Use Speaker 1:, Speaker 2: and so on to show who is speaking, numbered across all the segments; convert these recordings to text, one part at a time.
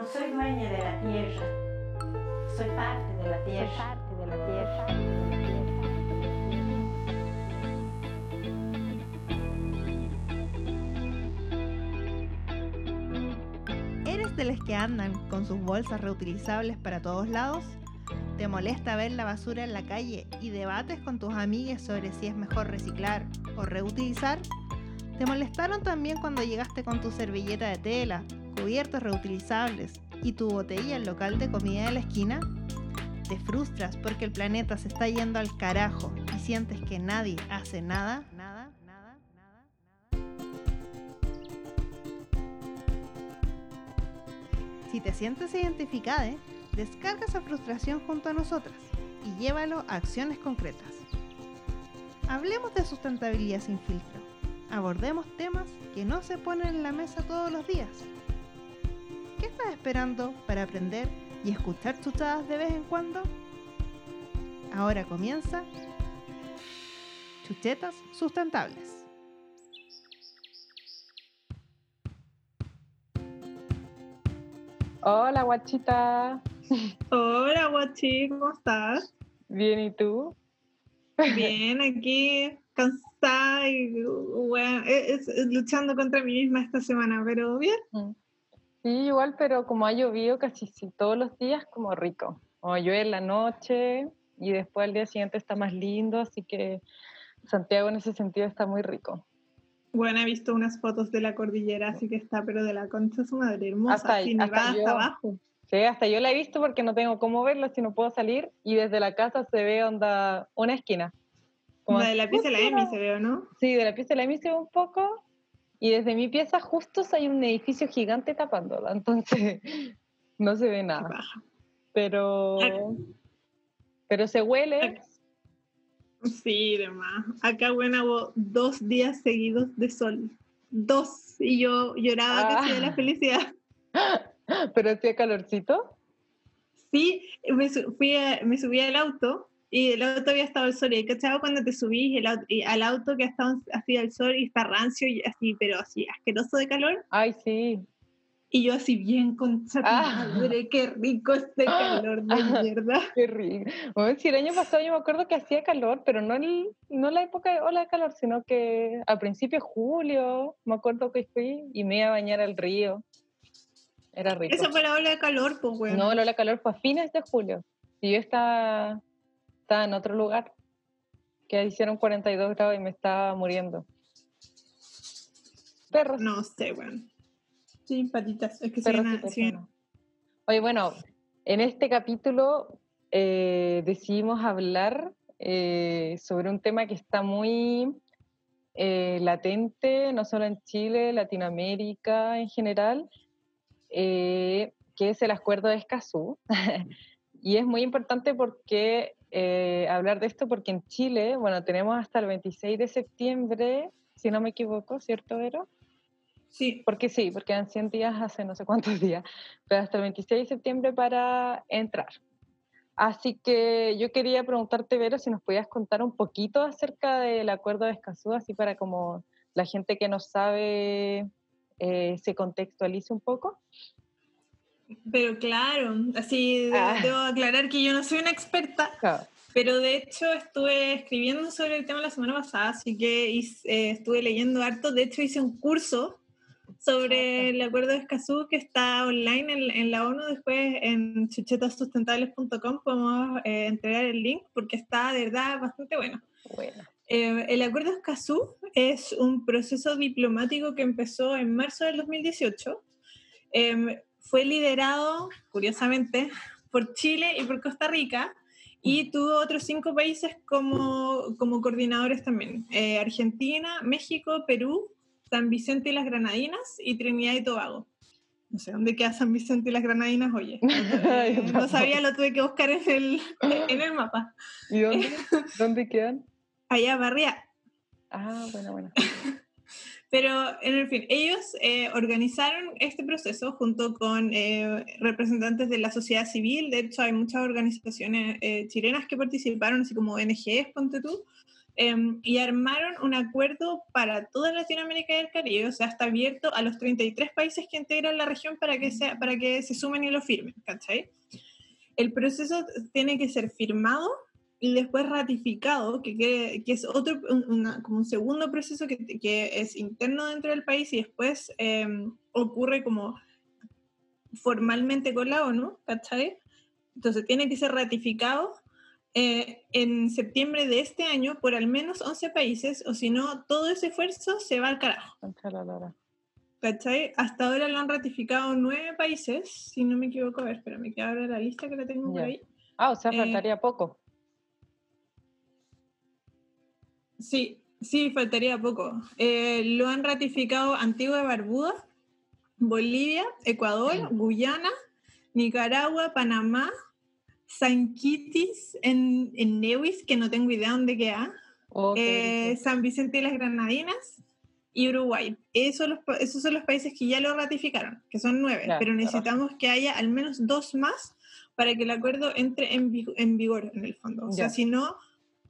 Speaker 1: No soy dueña de la tierra, soy parte de la tierra.
Speaker 2: parte de la tierra.
Speaker 3: ¿Eres de los que andan con sus bolsas reutilizables para todos lados? ¿Te molesta ver la basura en la calle y debates con tus amigas sobre si es mejor reciclar o reutilizar? ¿Te molestaron también cuando llegaste con tu servilleta de tela, cubiertos reutilizables y tu botella al local de comida de la esquina? ¿Te frustras porque el planeta se está yendo al carajo y sientes que nadie hace nada? Nada, nada, nada, nada. Si te sientes identificada, descarga esa frustración junto a nosotras y llévalo a acciones concretas. Hablemos de sustentabilidad sin filtro. Abordemos temas que no se ponen en la mesa todos los días. ¿Qué estás esperando para aprender y escuchar chuchadas de vez en cuando? Ahora comienza Chuchetas Sustentables.
Speaker 4: Hola, guachita.
Speaker 5: Hola, Guachi, ¿cómo estás?
Speaker 4: Bien, ¿y tú?
Speaker 5: Bien, aquí cansada y bueno, es- es- luchando contra mí misma esta semana, pero bien.
Speaker 4: Sí, igual, pero como ha llovido casi sí, todos los días, como rico. O llueve en la noche y después al día siguiente está más lindo, así que Santiago en ese sentido está muy rico.
Speaker 5: Bueno, he visto unas fotos de la cordillera, así que está, pero de la concha su madre, hermosa,
Speaker 4: Hasta ahí,
Speaker 5: así
Speaker 4: hasta
Speaker 5: nevada hasta
Speaker 4: yo.
Speaker 5: abajo.
Speaker 4: Sí, hasta yo la he visto porque no tengo cómo verla si no puedo salir y desde la casa se ve onda una esquina. Como
Speaker 5: La de la pieza de la Emi se ve, ¿no?
Speaker 4: Sí, de la pieza de la Emi se ve un poco y desde mi pieza justo hay un edificio gigante tapándola, entonces no se ve nada. Pero, pero se huele.
Speaker 5: Sí, demás. Acá, bueno, hubo dos días seguidos de sol. Dos. Y yo lloraba casi de la
Speaker 4: Ah.
Speaker 5: felicidad.
Speaker 4: Pero hacía calorcito.
Speaker 5: Sí, me, fui a- me subí al auto y el auto había estado al sol. Y cachado cuando te subís el au- y al auto que ha estado así al sol y está rancio y así, pero así asqueroso de calor.
Speaker 4: Ay, sí.
Speaker 5: Y yo así bien con
Speaker 4: Ah.
Speaker 5: madre, qué rico este calor de
Speaker 4: Ah.
Speaker 5: mierda.
Speaker 4: Qué rico. Bueno, sí, el año pasado yo me acuerdo que hacía calor, pero no, el, no la época de ola de calor, sino que a principios de julio, me acuerdo que fui y me iba a bañar al río. Era rico.
Speaker 5: Esa fue la ola de calor, pues bueno.
Speaker 4: No, la ola de calor fue a fines de julio. Y yo estaba, estaba en otro lugar, que hicieron 42 grados y me estaba muriendo. Perros.
Speaker 5: No sé, bueno. Sí, patitas. Es que
Speaker 4: perros
Speaker 5: soy
Speaker 4: y
Speaker 5: una, soy una-
Speaker 4: personas. Oye, bueno, en este capítulo eh, decidimos hablar eh, sobre un tema que está muy eh, latente, no solo en Chile, Latinoamérica en general, eh, que es el acuerdo de Escazú. y es muy importante porque eh, hablar de esto porque en Chile, bueno, tenemos hasta el 26 de septiembre, si no me equivoco, ¿cierto, Vero?
Speaker 5: Sí,
Speaker 4: Porque sí, porque eran 100 días hace no sé cuántos días, pero hasta el 26 de septiembre para entrar. Así que yo quería preguntarte, Vero, si nos podías contar un poquito acerca del acuerdo de Escazú, así para como la gente que no sabe eh, se contextualice un poco.
Speaker 5: Pero claro, así
Speaker 4: Ah.
Speaker 5: debo aclarar que yo no soy una experta,
Speaker 4: Claro.
Speaker 5: Pero de hecho estuve escribiendo sobre el tema la semana pasada, así que hice- eh, estuve leyendo harto. De hecho hice un curso sobre el acuerdo de Escazú que está online en, en la ONU. Después en chuchetasustentables.com podemos eh, entregar el link porque está de verdad bastante bueno.
Speaker 4: Bueno,
Speaker 5: Eh, el acuerdo de Escazú es un proceso diplomático que empezó en marzo del 2018. Em, fue liderado, curiosamente, por Chile y por Costa Rica y tuvo otros cinco países como, como coordinadores también. Eh, Argentina, México, Perú, San Vicente y las Granadinas y Trinidad y Tobago. No sé dónde queda San Vicente y las Granadinas, oye. Eh, no sabía, lo tuve que buscar en el, en el mapa.
Speaker 4: ¿y dónde, dónde quedan?
Speaker 5: Allá, Barría.
Speaker 4: Ah, bueno, bueno.
Speaker 5: Pero, en fin, ellos eh, organizaron este proceso junto con eh, representantes de la sociedad civil. De hecho, hay muchas organizaciones eh, chilenas que participaron, así como ONGs, ponte tú. em, y armaron un acuerdo para toda Latinoamérica y el Caribe, o sea, está abierto a los 33 países que integran la región para que, sea, para que se sumen y lo firmen, ¿cachai? El proceso tiene que ser firmado y después ratificado, que, que, que es otro, un- una- como un segundo proceso que, que es interno dentro del país y después em, ocurre como formalmente con la ONU, ¿cachai? Entonces tiene que ser ratificado eh, en septiembre de este año por al menos 11 países, o si no, todo ese esfuerzo se va al carajo. ¿cachai? Hasta ahora lo han ratificado nueve países, si no me equivoco, a ver, espérame, que abra la lista que la tengo por
Speaker 4: Ya.
Speaker 5: ahí.
Speaker 4: Ah, o sea,
Speaker 5: Eh,
Speaker 4: faltaría poco.
Speaker 5: Sí, sí, faltaría poco. Eh, lo han ratificado Antigua y Barbuda, Bolivia, Ecuador, Guyana, Nicaragua, Panamá, San Kitts en, en Nevis, que no tengo idea dónde queda,
Speaker 4: Oh, qué
Speaker 5: eh. San Vicente y las Granadinas y Uruguay. Esos, los esos son los países que ya lo ratificaron, que son nueve, pero
Speaker 4: claro.
Speaker 5: necesitamos que haya al menos dos más para que el acuerdo entre en, en vigor en el fondo. O sea,
Speaker 4: Ya.
Speaker 5: si no,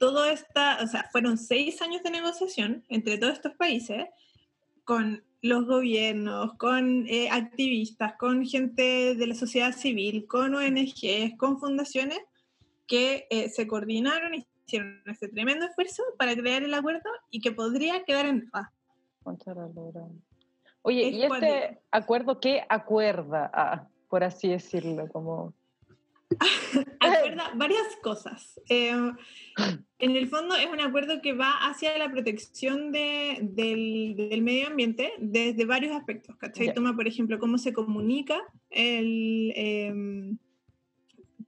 Speaker 5: todo está, o sea, fueron seis años de negociación entre todos estos países con los gobiernos, con eh, activistas, con gente de la sociedad civil, con ONGs, con fundaciones que eh, se coordinaron y hicieron este tremendo esfuerzo para crear el acuerdo y que podría quedar en
Speaker 4: lora. Oye,
Speaker 5: Es
Speaker 4: ¿y este
Speaker 5: cuático.
Speaker 4: acuerdo qué acuerda, ah, por así decirlo? Como...
Speaker 5: Acuerda varias cosas. Eh, en el fondo es un acuerdo que va hacia la protección de- del, del medio ambiente desde varios aspectos. ¿cachai? Toma, por ejemplo, cómo se comunica el, em,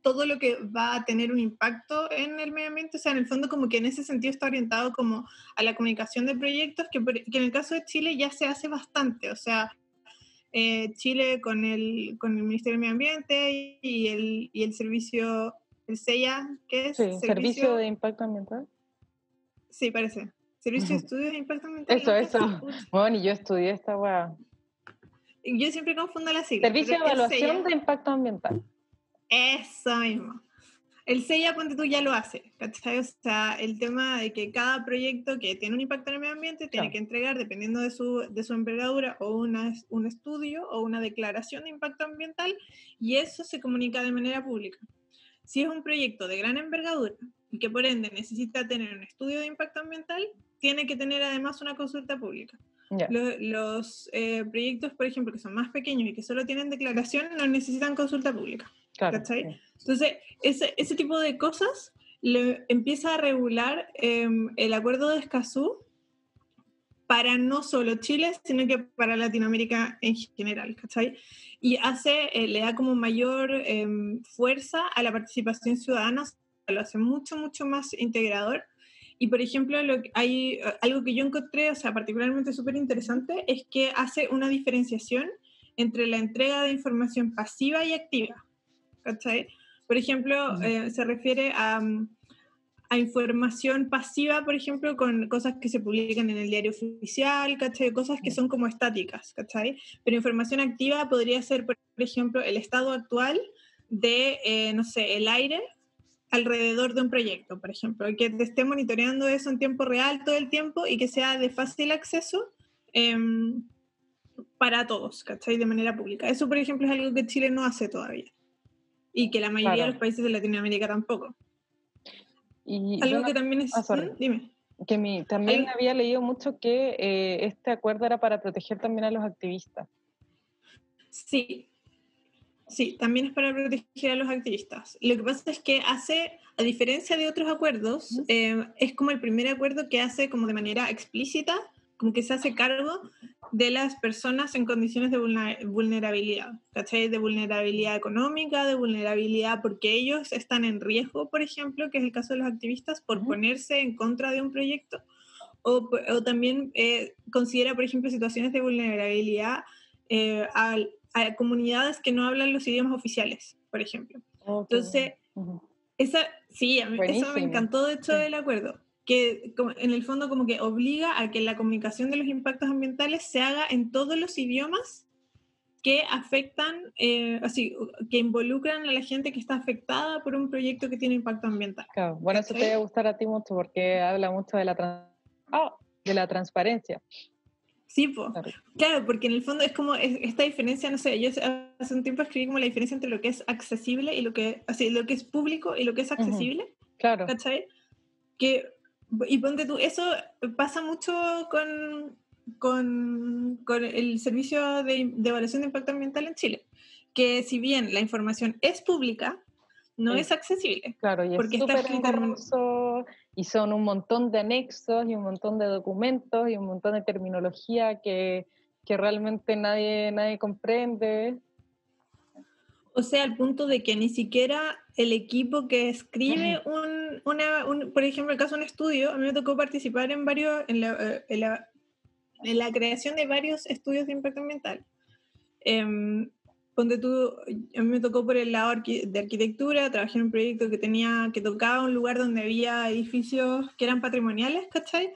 Speaker 5: todo lo que va a tener un impacto en el medio ambiente. O sea, en el fondo como que en ese sentido está orientado como a la comunicación de proyectos, que, que en el caso de Chile ya se hace bastante. O sea, eh, Chile con el, con el Ministerio del Medio Ambiente y el, y el servicio, el SEIA, que es
Speaker 4: Sí, servicio de impacto ambiental.
Speaker 5: Sí, parece. Servicio de. Estudios de Impacto Ambiental.
Speaker 4: Eso, eso. Bueno, y yo estudié esta weá.
Speaker 5: Yo siempre confundo las siglas.
Speaker 4: Servicio de
Speaker 5: el
Speaker 4: evaluación de impacto ambiental.
Speaker 5: Eso mismo. El SEIA, ponte tú, ya lo hace, ¿cachai? O sea, el tema de que cada proyecto que tiene un impacto en el medio ambiente tiene
Speaker 4: Claro.
Speaker 5: que entregar, dependiendo de su, de su envergadura, o una, un estudio o una declaración de impacto ambiental, y eso se comunica de manera pública. Si es un proyecto de gran envergadura y que por ende necesita tener un estudio de impacto ambiental, tiene que tener además una consulta pública. Los eh, proyectos, por ejemplo, que son más pequeños y que solo tienen declaración, no necesitan consulta pública.
Speaker 4: Claro.
Speaker 5: ¿cachai? Entonces, ese, ese tipo de cosas le empieza a regular em, el acuerdo de Escazú para no solo Chile, sino que para Latinoamérica en general, ¿cachai? Y hace, eh, le da como mayor em, fuerza a la participación ciudadana, lo hace mucho, mucho más integrador. Y, por ejemplo, lo que hay, eh, algo que yo encontré, o sea, particularmente súper interesante, es que hace una diferenciación entre la entrega de información pasiva y activa, ¿cachai? Por ejemplo, eh, se refiere a, mm, a información pasiva, por ejemplo, con cosas que se publican en el diario oficial, ¿cachai? Cosas que son como estáticas, ¿cachai? Pero información activa podría ser, por ejemplo, el estado actual de, eh, no sé, el aire alrededor de un proyecto, por ejemplo, que te esté monitoreando eso en tiempo real todo el tiempo y que sea de fácil acceso em, para todos, ¿cachai? De manera pública. Eso, por ejemplo, es algo que Chile no hace todavía y que la mayoría
Speaker 4: Claro.
Speaker 5: de los países de Latinoamérica tampoco.
Speaker 4: Y
Speaker 5: Algo que también es...
Speaker 4: Ah.
Speaker 5: Dime.
Speaker 4: que mi, también había leído mucho que eh, este acuerdo era para proteger también a los activistas.
Speaker 5: Sí, sí, también es para proteger a los activistas. Lo que pasa es que hace, a diferencia de otros acuerdos, eh, es como el primer acuerdo que hace como de manera explícita, como que se hace cargo de las personas en condiciones de vulnerabilidad, ¿cachai? De vulnerabilidad económica, de vulnerabilidad porque ellos están en riesgo, por ejemplo, que es el caso de los activistas, por ponerse en contra de un proyecto, o, también eh, considera, por ejemplo, situaciones de vulnerabilidad eh, a, comunidades que no hablan los idiomas oficiales, por ejemplo.
Speaker 4: Oh, qué
Speaker 5: Entonces, esa, sí, a mí- eso me encantó de hecho
Speaker 4: Sí.
Speaker 5: del acuerdo, que en el fondo como que obliga a que la comunicación de los impactos ambientales se haga en todos los idiomas que afectan, eh, así, que involucran a la gente que está afectada por un proyecto que tiene impacto ambiental.
Speaker 4: Claro, bueno, eso te va a gustar a ti mucho porque habla mucho de la, trans- ah, de la transparencia.
Speaker 5: Sí, pues.
Speaker 4: Claro.
Speaker 5: Porque en el fondo es como es- esta diferencia, no sé, yo hace un tiempo escribí como la diferencia entre lo que es accesible y lo que, así, lo que es público y lo que es accesible,
Speaker 4: Claro,
Speaker 5: ¿cachai? Que, y ponte tú, eso pasa mucho con, con, con el servicio de, de evaluación de impacto ambiental en Chile, que si bien la información es pública, no
Speaker 4: Sí.
Speaker 5: es accesible.
Speaker 4: claro, y
Speaker 5: porque
Speaker 4: es
Speaker 5: está
Speaker 4: súper
Speaker 5: en
Speaker 4: y son un montón de anexos y un montón de documentos y un montón de terminología que, que realmente nadie, nadie comprende.
Speaker 5: O sea, al punto de que ni siquiera el equipo que escribe un, una, un- por ejemplo, el caso de un estudio, a mí me tocó participar en varios, en la, eh, en la, en la creación de varios estudios de impacto ambiental. Ponte tú, a mí me tocó por el lado de arquitectura, trabajé en un proyecto que tenía, que tocaba un lugar donde había edificios que eran patrimoniales, ¿cachai?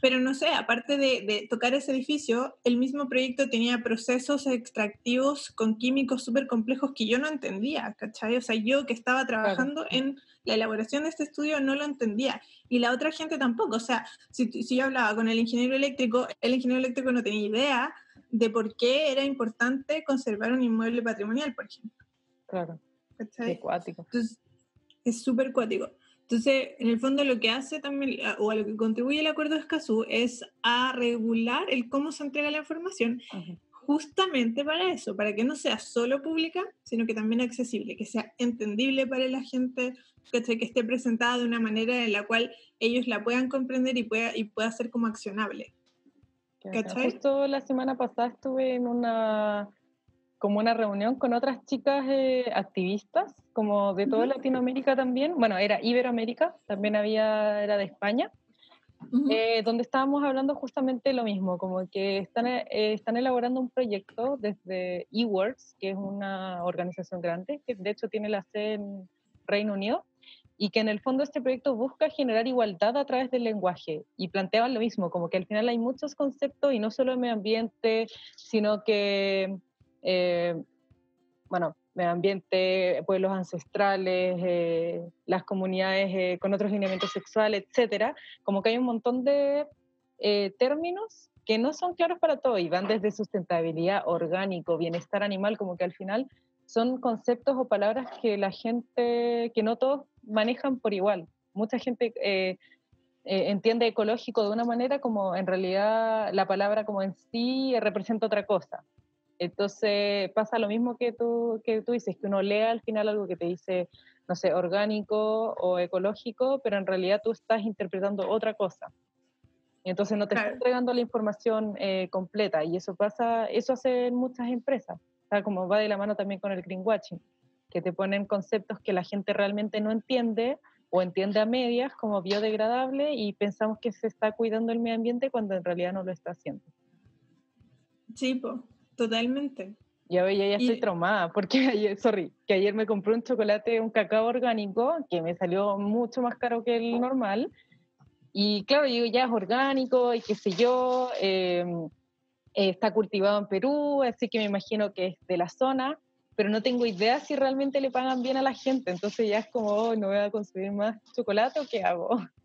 Speaker 5: Pero no sé, aparte de, de tocar ese edificio, el mismo proyecto tenía procesos extractivos con químicos súper complejos que yo no entendía, ¿cachai? O sea, yo que estaba trabajando en la elaboración de este estudio no lo entendía. Y la otra gente tampoco. O sea, si, si yo hablaba con el ingeniero eléctrico, el ingeniero eléctrico no tenía idea de por qué era importante conservar un inmueble patrimonial, por ejemplo.
Speaker 4: Claro,
Speaker 5: ¿cachai?
Speaker 4: cuático.
Speaker 5: Entonces, es súper cuático. Entonces, en el fondo lo que hace también, o a lo que contribuye el acuerdo de Escazú, es a regular el cómo se entrega la información, justamente para eso, para que no sea solo pública, sino que también accesible, que sea entendible para la gente, ¿cachai? que esté presentada de una manera en la cual ellos la puedan comprender y pueda, y pueda ser como accionable.
Speaker 4: Justo la semana pasada estuve en una como una reunión con otras chicas eh, activistas, como de toda. Latinoamérica también. Bueno, era Iberoamérica, también había, era de España, eh, donde estábamos hablando justamente lo mismo, como que están, eh, están elaborando un proyecto desde eWorks, que es una organización grande, que de hecho tiene la sede en Reino Unido, y que en el fondo este proyecto busca generar igualdad a través del lenguaje, y planteaban lo mismo, como que al final hay muchos conceptos, y no solo de medio ambiente, sino que, eh, bueno, medio ambiente, pueblos ancestrales, eh, las comunidades eh, con otros lineamientos sexuales, etcétera, como que hay un montón de eh, términos que no son claros para todos y van desde sustentabilidad, orgánico, bienestar animal, como que al final son conceptos o palabras que la gente, que no todos manejan por igual. Mucha gente entiende ecológico de una manera como en realidad la palabra como en sí representa otra cosa. Entonces pasa lo mismo que tú, que tú dices, que uno lea al final algo que te dice, no sé, orgánico o ecológico, pero en realidad tú estás interpretando otra cosa. Entonces no te
Speaker 5: Claro.
Speaker 4: está entregando la información eh, completa y eso pasa, eso hacen muchas empresas, o sea, como va de la mano también con el greenwashing, que te ponen conceptos que la gente realmente no entiende o entiende a medias como biodegradable y pensamos que se está cuidando el medio ambiente cuando en realidad no lo está haciendo.
Speaker 5: Sí, po, totalmente.
Speaker 4: Yo ya, ya estoy
Speaker 5: Y-
Speaker 4: traumada porque ayer, sorry, que ayer me compré un chocolate, un cacao orgánico que me salió mucho más caro que el normal. Y claro, yo ya es orgánico y qué sé yo, eh, eh, está cultivado en Perú, así que me imagino que es de la zona, pero no tengo idea si realmente le pagan bien a la gente. Entonces ya es como, "Oh, no voy a consumir más chocolate o qué hago.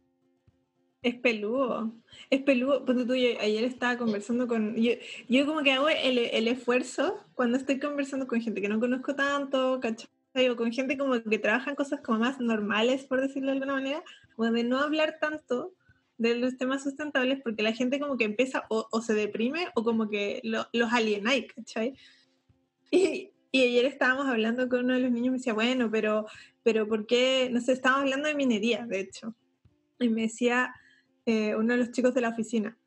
Speaker 5: Es peludo, es peludo. Ponte tú, yo ayer estaba conversando con. Yo, yo como que hago el, el esfuerzo cuando estoy conversando con gente que no conozco tanto, ¿cachai? O con gente como que trabaja en cosas como más normales, por decirlo de alguna manera, como de no hablar tanto de los temas sustentables porque la gente como que empieza o, o se deprime o como que lo- los alienáis, ¿cachai? Y, y ayer estábamos hablando con uno de los niños y me decía, bueno, pero, pero ¿por qué? No sé, estábamos hablando de minería, de hecho. Y me decía eh, uno de los chicos de la oficina,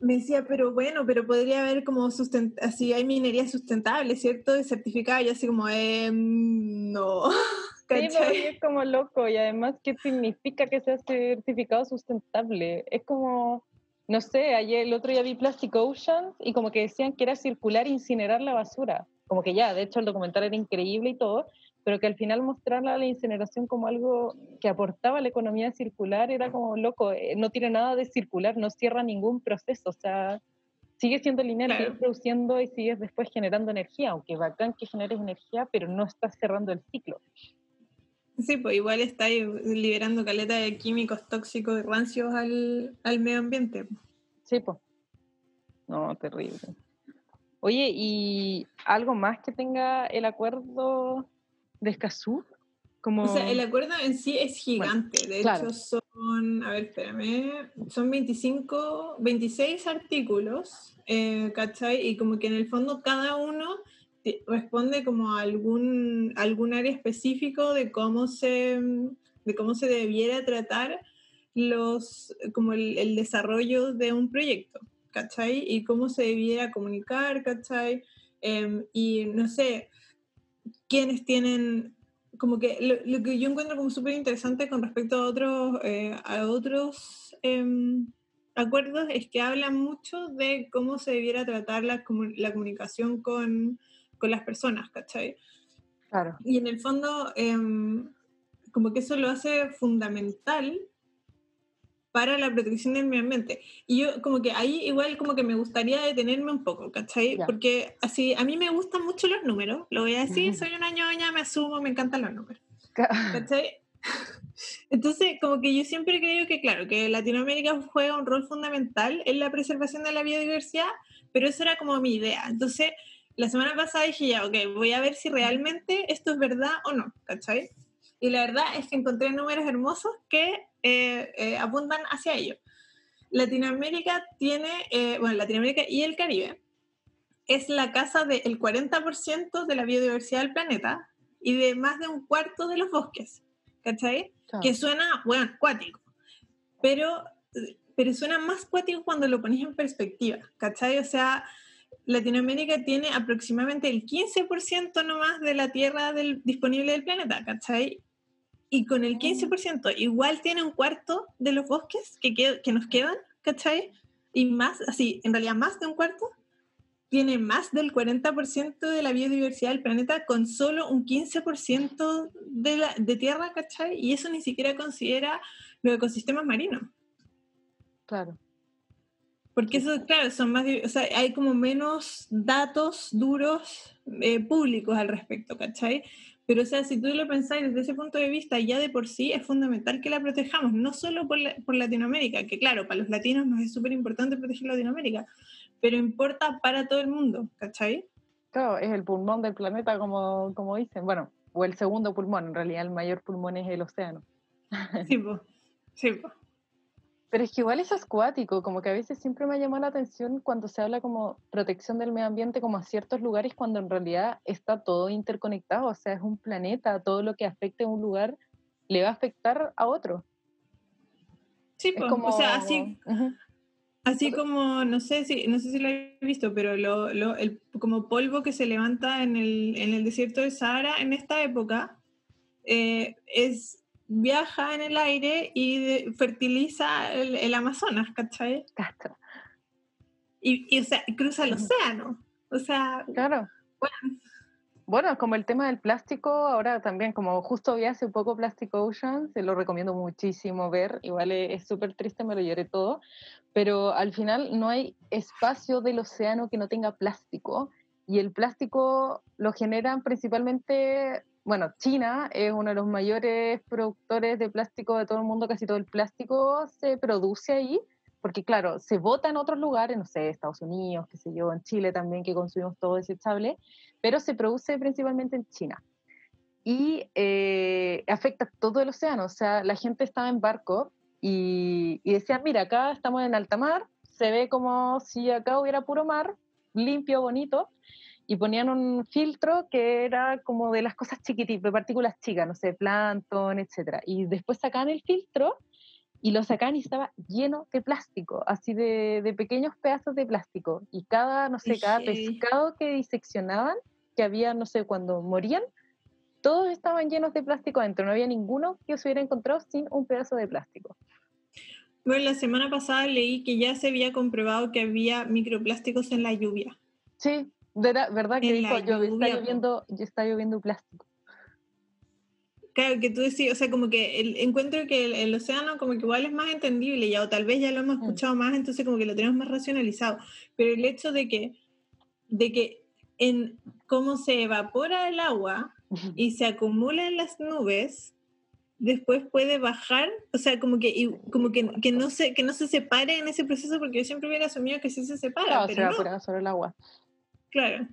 Speaker 5: me decía, pero bueno, pero podría haber como sustent así, hay minería sustentable, ¿cierto? Y certificada, y así como, eh, no.
Speaker 4: Sí, es como loco y además, ¿qué significa que sea certificado sustentable? Es como, no sé, ayer el otro día vi Plastic Oceans y como que decían que era circular e incinerar la basura. Como que ya, de hecho el documental era increíble y todo, pero que al final mostrar la incineración como algo que aportaba a la economía circular era como loco, eh, no tiene nada de circular, no cierra ningún proceso, o sea, sigue siendo lineal,
Speaker 5: Claro.
Speaker 4: sigues produciendo y sigues después generando energía, aunque bacán que generes energía, pero no estás cerrando el ciclo.
Speaker 5: Sí, pues igual está ahí liberando caleta de químicos tóxicos y rancios al, al medio ambiente.
Speaker 4: Sí, pues. No, terrible. Oye, ¿y algo más que tenga el acuerdo de Escazú? Como...
Speaker 5: O sea, el acuerdo en sí es gigante. de
Speaker 4: claro.
Speaker 5: hecho, son, a ver, espérame, son 25, 26 artículos, eh, ¿cachai? Y como que en el fondo cada uno te- responde como a algún, algún área específico de cómo se, de cómo se debiera tratar los, como el, el desarrollo de un proyecto, ¿cachai? Y cómo se debiera comunicar, ¿cachai? Em, y no sé, quiénes tienen como que lo, lo que yo encuentro como súper interesante con respecto a otros, eh, a otros em, acuerdos es que hablan mucho de cómo se debiera tratar la, la comunicación con, con las personas, ¿cachai?
Speaker 4: Claro,
Speaker 5: Y en el fondo, em, como que eso lo hace fundamental para la protección del medio ambiente. Y yo como que ahí igual como que me gustaría detenerme un poco, ¿cachai?
Speaker 4: Ya.
Speaker 5: Porque así, a mí me gustan mucho los números, lo voy a decir,
Speaker 4: Ujú.
Speaker 5: soy una ñoña, me asumo, me encantan los números.
Speaker 4: Ca-
Speaker 5: ¿Cachai? Entonces, como que yo siempre creo que, claro, que Latinoamérica juega un rol fundamental en la preservación de la biodiversidad, pero eso era como mi idea. Entonces, la semana pasada dije ya, ok, voy a ver si realmente esto es verdad o no, ¿cachai? Y la verdad es que encontré números hermosos que eh, eh, apuntan hacia ello. Latinoamérica tiene, eh, bueno, Latinoamérica y el Caribe es la casa del 40% de la biodiversidad del planeta y de más de un cuarto de los bosques, ¿cachai?
Speaker 4: Claro.
Speaker 5: Que suena, bueno, cuático, pero, pero suena más cuático cuando lo pones en perspectiva, ¿cachai? O sea, Latinoamérica tiene aproximadamente el 15% nomás de la tierra del, disponible del planeta, ¿cachai? Y con el 15% igual tiene un cuarto de los bosques que, qued- que nos quedan, ¿cachai? Y más, así, en realidad más de un cuarto, tiene más del 40% de la biodiversidad del planeta con solo un 15% de, la, de tierra, ¿cachai? Y eso ni siquiera considera los ecosistemas marinos.
Speaker 4: claro.
Speaker 5: Porque eso, claro, son más, o sea, hay como menos datos duros eh, públicos al respecto, ¿cachai? Pero, o sea, si tú lo pensáis desde ese punto de vista, ya de por sí es fundamental que la protejamos, no solo por, la- por Latinoamérica, que claro, para los latinos nos es súper importante proteger Latinoamérica, pero importa para todo el mundo, ¿cachai?
Speaker 4: Claro, es el pulmón del planeta, como, como dicen. Bueno, o el segundo pulmón, en realidad el mayor pulmón es el océano.
Speaker 5: Sí, po. Sí, po.
Speaker 4: Pero es que igual eso es cuático, como que a veces siempre me ha llamado la atención cuando se habla como protección del medio ambiente como a ciertos lugares cuando en realidad está todo interconectado, o sea, es un planeta, todo lo que afecte a un lugar le va a afectar a otro.
Speaker 5: Sí,
Speaker 4: Es
Speaker 5: po.
Speaker 4: como...
Speaker 5: o sea, así, Así como, no sé si, no sé si lo habéis visto, pero lo, lo- el, como polvo que se levanta en el, en el desierto de Sahara en esta época, eh, es, viaja en el aire y fertiliza el, el Amazonas, ¿cachai?
Speaker 4: cacha.
Speaker 5: Y, y, o sea, cruza el océano. O sea,
Speaker 4: Claro. Bueno, como el tema del plástico, ahora también, como justo vi hace poco Plastic Ocean, se lo recomiendo muchísimo ver, igual es súper triste, me lo lloré todo, pero al final no hay espacio del océano que no tenga plástico, y el plástico lo generan principalmente, bueno, China es uno de los mayores productores de plástico de todo el mundo, casi todo el plástico se produce ahí, porque claro, se bota en otros lugares, no sé, Estados Unidos, qué sé yo, en Chile también, que consumimos todo desechable, pero se produce principalmente en China. Y eh, afecta todo el océano, o sea, la gente estaba en barco y, y decían, mira, acá estamos en alta mar, se ve como si acá hubiera puro mar, limpio, bonito, y ponían un filtro que era como de las cosas chiquititas, de partículas chicas, no sé, plancton, etc. Y después sacaban el filtro y lo sacaban y estaba lleno de plástico, así de, de pequeños pedazos de plástico. Y cada, no sé, cada pescado que diseccionaban, que había, no sé, cuando morían, todos estaban llenos de plástico adentro. No había ninguno que se hubiera encontrado sin un pedazo de plástico.
Speaker 5: bueno, la semana pasada leí que ya se había comprobado que había microplásticos en la lluvia.
Speaker 4: Sí, verdad, verdad que dijo, yo, está lloviendo, ya está lloviendo plástico.
Speaker 5: Claro, que tú decís, o sea, como que el, encuentro que el, el océano como que igual es más entendible ya, o tal vez ya lo hemos
Speaker 4: Mm.
Speaker 5: escuchado más, entonces como que lo tenemos más racionalizado. Pero el hecho de que, de que en cómo se evapora el agua y se acumula en las nubes, después puede bajar, o sea, como que, y- como que, que, no se, que no se separe en ese proceso, porque yo siempre hubiera asumido que sí se separa,
Speaker 4: Claro, se
Speaker 5: pero no,
Speaker 4: evapora sobre el agua.
Speaker 5: Claro.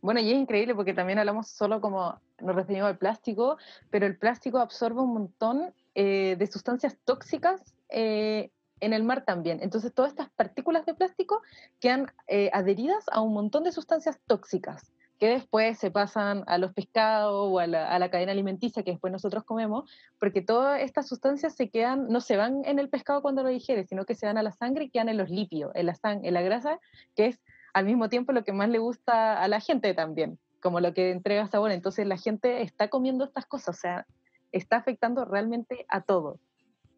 Speaker 4: Bueno, y es increíble porque también hablamos solo como nos referimos al plástico, pero el plástico absorbe un montón eh, de sustancias tóxicas eh, en el mar también. Entonces, todas estas partículas de plástico quedan eh, adheridas a un montón de sustancias tóxicas que después se pasan a los pescados o a la, cadena alimenticia que después nosotros comemos, porque todas estas sustancias se quedan, no se van en el pescado cuando lo digieres, sino que se van a la sangre y quedan en los lípidos, en la, sang- en la grasa, que es al mismo tiempo lo que más le gusta a la gente también, como lo que entrega sabor. Entonces la gente está comiendo estas cosas, o sea, está afectando realmente a todo.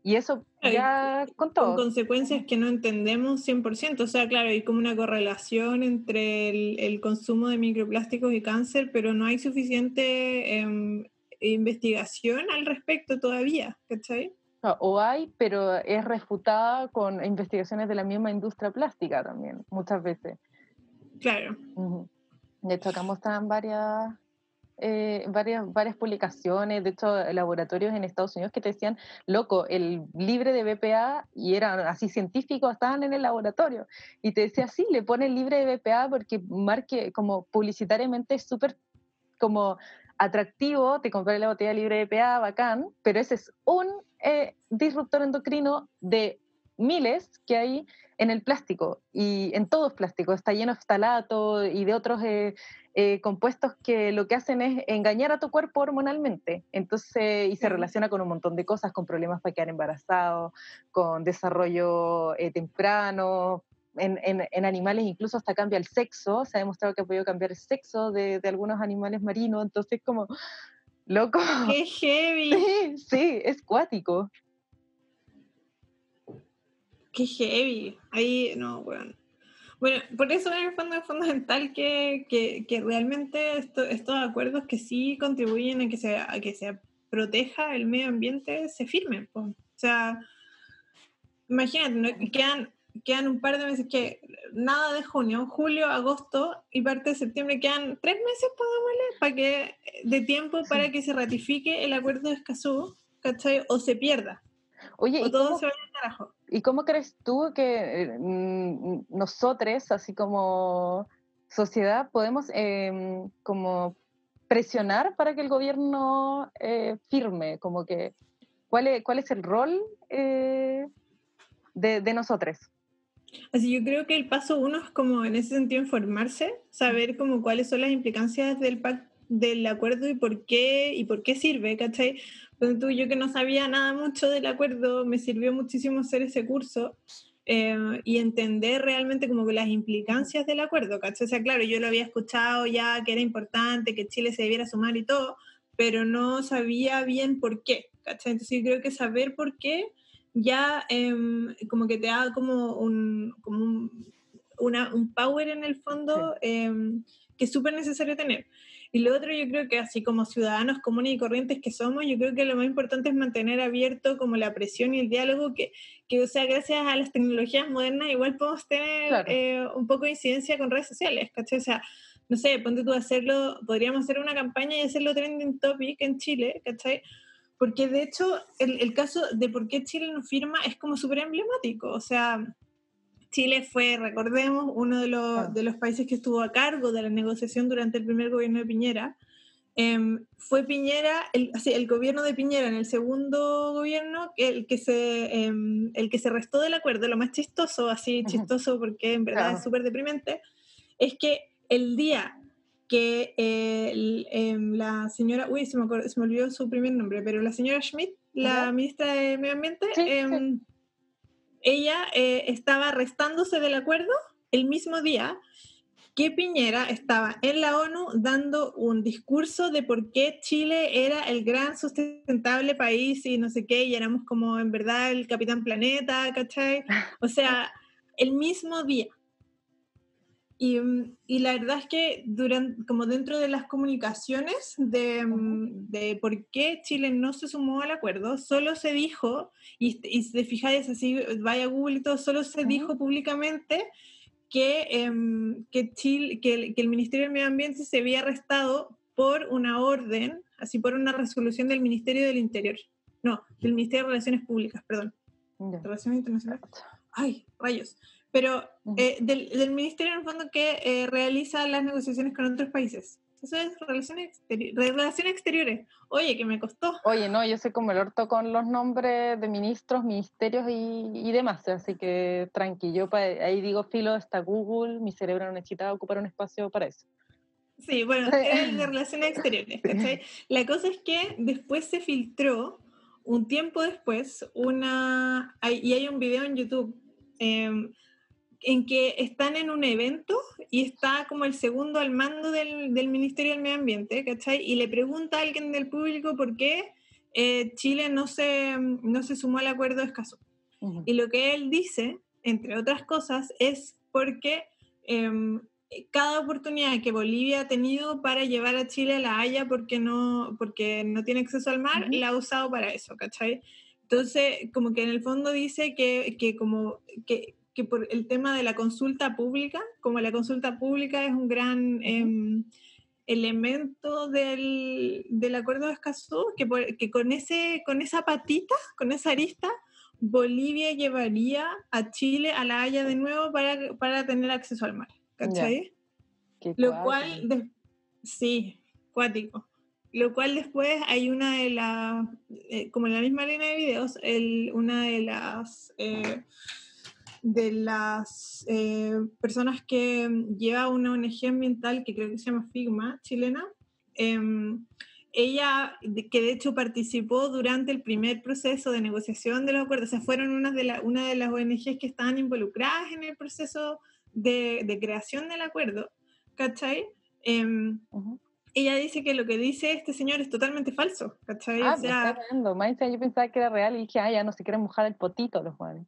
Speaker 4: Y eso ya con
Speaker 5: con
Speaker 4: todo.
Speaker 5: consecuencias que no entendemos 100%. O sea, claro, hay como una correlación entre el, el consumo de microplásticos y cáncer, pero no hay suficiente em, investigación al respecto todavía, ¿cachai?
Speaker 4: Ah, O hay, pero es refutada con investigaciones de la misma industria plástica también, muchas veces.
Speaker 5: Claro.
Speaker 4: De hecho, acá mostraban varias, eh, varias, varias publicaciones, de hecho, laboratorios en Estados Unidos que te decían, loco, el libre de BPA, y eran así científicos, estaban en el laboratorio, y te decía, sí, le ponen libre de BPA porque marque como publicitariamente es súper como atractivo, te compré la botella libre de BPA, bacán, pero ese es un eh, disruptor endocrino de miles que hay en el plástico y en todos plásticos, está lleno de ftalato y de otros eh, eh, compuestos que lo que hacen es engañar a tu cuerpo hormonalmente. Entonces, y se relaciona con un montón de cosas, con problemas para quedar embarazado, con desarrollo eh, temprano. En, en- en animales incluso hasta cambia el sexo, se ha demostrado que ha podido cambiar el sexo de, de algunos animales marinos, entonces como, loco,
Speaker 5: ¡Qué heavy!
Speaker 4: sí, sí, es cuático.
Speaker 5: ¡Qué heavy! Ahí, no, bueno. Bueno, por eso en el fondo es fundamental que, que, que realmente esto- estos acuerdos que sí contribuyen a que se, a que se proteja el medio ambiente se firmen. po. O sea, imagínate, ¿no? quedan, quedan un par de meses, que nada de junio, julio, agosto y parte de septiembre, quedan tres meses, pongámosle, para que, de tiempo para que se ratifique el acuerdo de Escazú, ¿cachai? O se pierda,
Speaker 4: Oye,
Speaker 5: o
Speaker 4: ¿y
Speaker 5: todo
Speaker 4: cómo,
Speaker 5: se vaya al carajo.
Speaker 4: ¿Y cómo crees tú que eh, mm, nosotros, así como sociedad, podemos em, como presionar para que el gobierno eh, firme? Como que, ¿cuál es, cuál es el rol eh, de, de nosotros?
Speaker 5: Así yo creo que el paso uno es como en ese sentido informarse, saber como cuáles son las implicancias del pac- del acuerdo y por qué y por qué sirve, ¿cachai? Entonces tú, yo que no sabía nada mucho del acuerdo, me sirvió muchísimo hacer ese curso eh, y entender realmente como que las implicancias del acuerdo, ¿cachai? O sea, claro, yo lo había escuchado ya que era importante que Chile se debiera sumar y todo, pero no sabía bien por qué, ¿cachai? Entonces yo creo que saber por qué ya em, como que te da como un, como un, una- un power en el fondo em, que es súper necesario tener. Y lo otro yo creo que así como ciudadanos comunes y corrientes que somos, yo creo que lo más importante es mantener abierto como la presión y el diálogo que, que o sea, gracias a las tecnologías modernas igual podemos tener
Speaker 4: Claro.
Speaker 5: eh, un poco de incidencia con redes sociales, ¿cachai? O sea, no sé, ponte tú a hacerlo, podríamos hacer una campaña y hacerlo trending topic en Chile, ¿cachai? Porque de hecho el, el caso de por qué Chile no firma es como súper emblemático. O sea, Chile fue, recordemos, uno de los, de los países que estuvo a cargo de la negociación durante el primer gobierno de Piñera. Em, fue Piñera, el, así, el gobierno de Piñera en el segundo gobierno, el que, se, em, el que se restó del acuerdo, lo más chistoso, así chistoso porque en verdad
Speaker 4: Claro.
Speaker 5: es súper deprimente, es que el día que eh, el- em, la señora, uy, se me, acor- se me olvidó su primer nombre, pero la señora Schmidt, la ministra de Medio Ambiente,
Speaker 4: Sí, sí.
Speaker 5: Ella eh, estaba restándose del acuerdo el mismo día que Piñera estaba en la ONU dando un discurso de por qué Chile era el gran sustentable país y no sé qué, y éramos como en verdad el capitán planeta, ¿cachai? O sea, el mismo día. Y, mm, y la verdad es que durante, como dentro de las comunicaciones de, mm, de por qué Chile no se sumó al acuerdo, solo se dijo, y, y si te fijáis así, vaya Google y todo, solo se dijo públicamente que, em, que, Chile, que, el, que el Ministerio del Medio Ambiente se había arrestado por una orden, así por una resolución del Ministerio del Interior. No, del Ministerio de Relaciones Públicas, perdón. Relaciones Internacionales. Ay, rayos. Pero eh, del, del ministerio en el fondo que eh, realiza las negociaciones con otros países. Eso es relaciones, exteri- relaciones exteriores. Oye, que me costó.
Speaker 4: Oye, no, yo soy como el orto con los nombres de ministros, ministerios y, y demás, así que tranqui, yo pa- ahí digo filo, está Google, mi cerebro no necesita ocupar un espacio para eso.
Speaker 5: Sí, bueno, era el de relaciones exteriores. ¿cachai? La cosa es que después se filtró, un tiempo después, una. hay- y hay un video en YouTube em, en que están en un evento y está como el segundo al mando del, del Ministerio del Medio Ambiente, ¿cachai? Y le pregunta a alguien del público por qué eh, Chile no se, no se sumó al acuerdo de Escazú. Y lo que él dice, entre otras cosas, es porque em, cada oportunidad que Bolivia ha tenido para llevar a Chile a la Haya porque no, porque no tiene acceso al mar, la ha usado para eso, ¿cachai? Entonces, como que en el fondo dice que, que como que, que por el tema de la consulta pública, como la consulta pública es un gran em, elemento del, del acuerdo de Escazú, que, por- que con, ese, con esa patita, con esa arista, Bolivia llevaría a Chile a la Haya de nuevo para, para tener acceso al mar. ¿Cachai? Lo cual, de- sí, cuático. Lo cual después hay una de las, eh, como en la misma línea de videos, el- una de las, eh, de las eh, personas que lleva una ONG ambiental que creo que se llama Figma, chilena, em, ella, que de hecho participó durante el primer proceso de negociación de los acuerdos, o sea, fueron una de, la- una de las ONGs que estaban involucradas en el proceso de, de creación del acuerdo, ¿cachai? Em, ella dice que lo que dice este señor es totalmente falso, ¿cachai?
Speaker 4: Ah,
Speaker 5: o
Speaker 4: me
Speaker 5: sea,
Speaker 4: está encima yo pensaba que era real y dije, ah, ya no se quieren mojar el potito los jóvenes.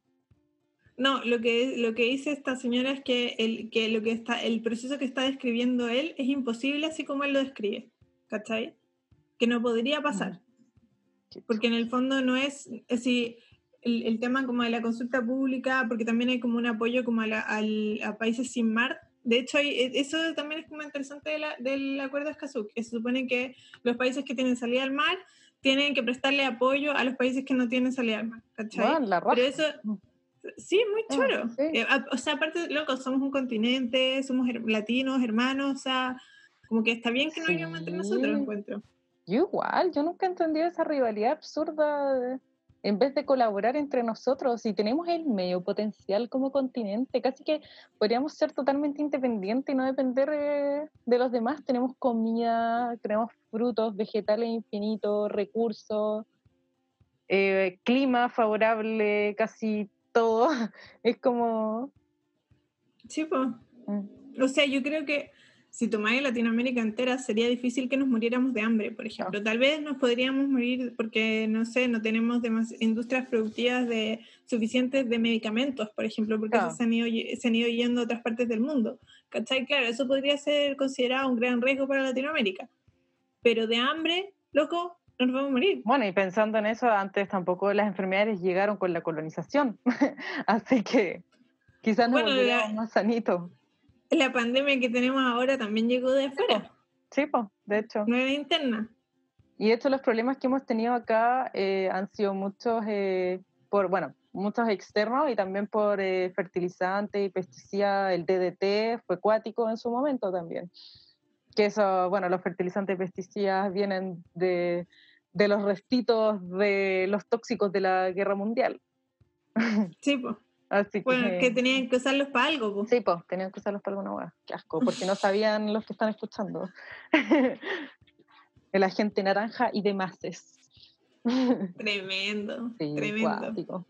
Speaker 5: No, lo que, lo que dice esta señora es que, el, que, lo que está, el proceso que está describiendo él es imposible así como él lo describe, ¿cachai? Que no podría pasar. porque en el fondo no es así el, el tema como de la consulta pública, porque también hay como un apoyo como a, la- al- a países sin mar. De hecho, hay- e- eso también es como interesante de la- del acuerdo de Escazú, que se supone que los países que tienen salida al mar tienen que prestarle apoyo a los países que no tienen salida al mar, ¿cachai?
Speaker 4: Bueno.
Speaker 5: Pero eso, sí, muy
Speaker 4: Ah,
Speaker 5: choro.
Speaker 4: sí.
Speaker 5: Eh, a- o sea, aparte, loco, somos un continente, somos her- latinos, hermanos, o sea, como que está bien que nos vivamos entre nosotros,
Speaker 4: Sí.
Speaker 5: encuentro.
Speaker 4: Yo igual, yo nunca he entendido esa rivalidad absurda de- en vez de colaborar entre nosotros. Si tenemos el medio potencial como continente, casi que podríamos ser totalmente independientes y no depender eh, de los demás. Tenemos comida, tenemos frutos, vegetales infinitos, recursos, eh, clima favorable, casi todo. Es como...
Speaker 5: Sí, pues.
Speaker 4: mm,
Speaker 5: O sea, yo creo que si tomáis Latinoamérica entera sería difícil que nos muriéramos de hambre, por ejemplo. Tal vez nos podríamos morir porque, no sé, no tenemos demas- industrias productivas de, suficientes de medicamentos, por ejemplo, porque
Speaker 4: Claro.
Speaker 5: esos se han, ido, se han ido yendo a otras partes del mundo. ¿Cachai? Claro, eso podría ser considerado un gran riesgo para Latinoamérica. Pero de hambre, loco, nos vamos a morir.
Speaker 4: Bueno, y pensando en eso, antes tampoco las enfermedades llegaron con la colonización. Así que quizás nos
Speaker 5: Bueno, la-
Speaker 4: más sanitos.
Speaker 5: La pandemia que tenemos ahora también llegó de afuera,
Speaker 4: Sí, pues, de hecho.
Speaker 5: no era interna.
Speaker 4: Y de hecho los problemas que hemos tenido acá eh, han sido muchos eh, por, bueno, muchos externos y también por eh, fertilizantes y pesticidas. El DDT fue acuático en su momento también. Que eso, bueno, los fertilizantes y pesticidas vienen de, de los restitos de los tóxicos de la guerra mundial.
Speaker 5: Sí, pues.
Speaker 4: Así
Speaker 5: Bueno,
Speaker 4: que,
Speaker 5: que tenían que usarlos para algo, pues.
Speaker 4: sí, pues, tenían que usarlos para alguna hueá. Qué asco, porque no sabían los que están escuchando. El agente naranja y demás.
Speaker 5: Tremendo,
Speaker 4: Sí,
Speaker 5: tremendo.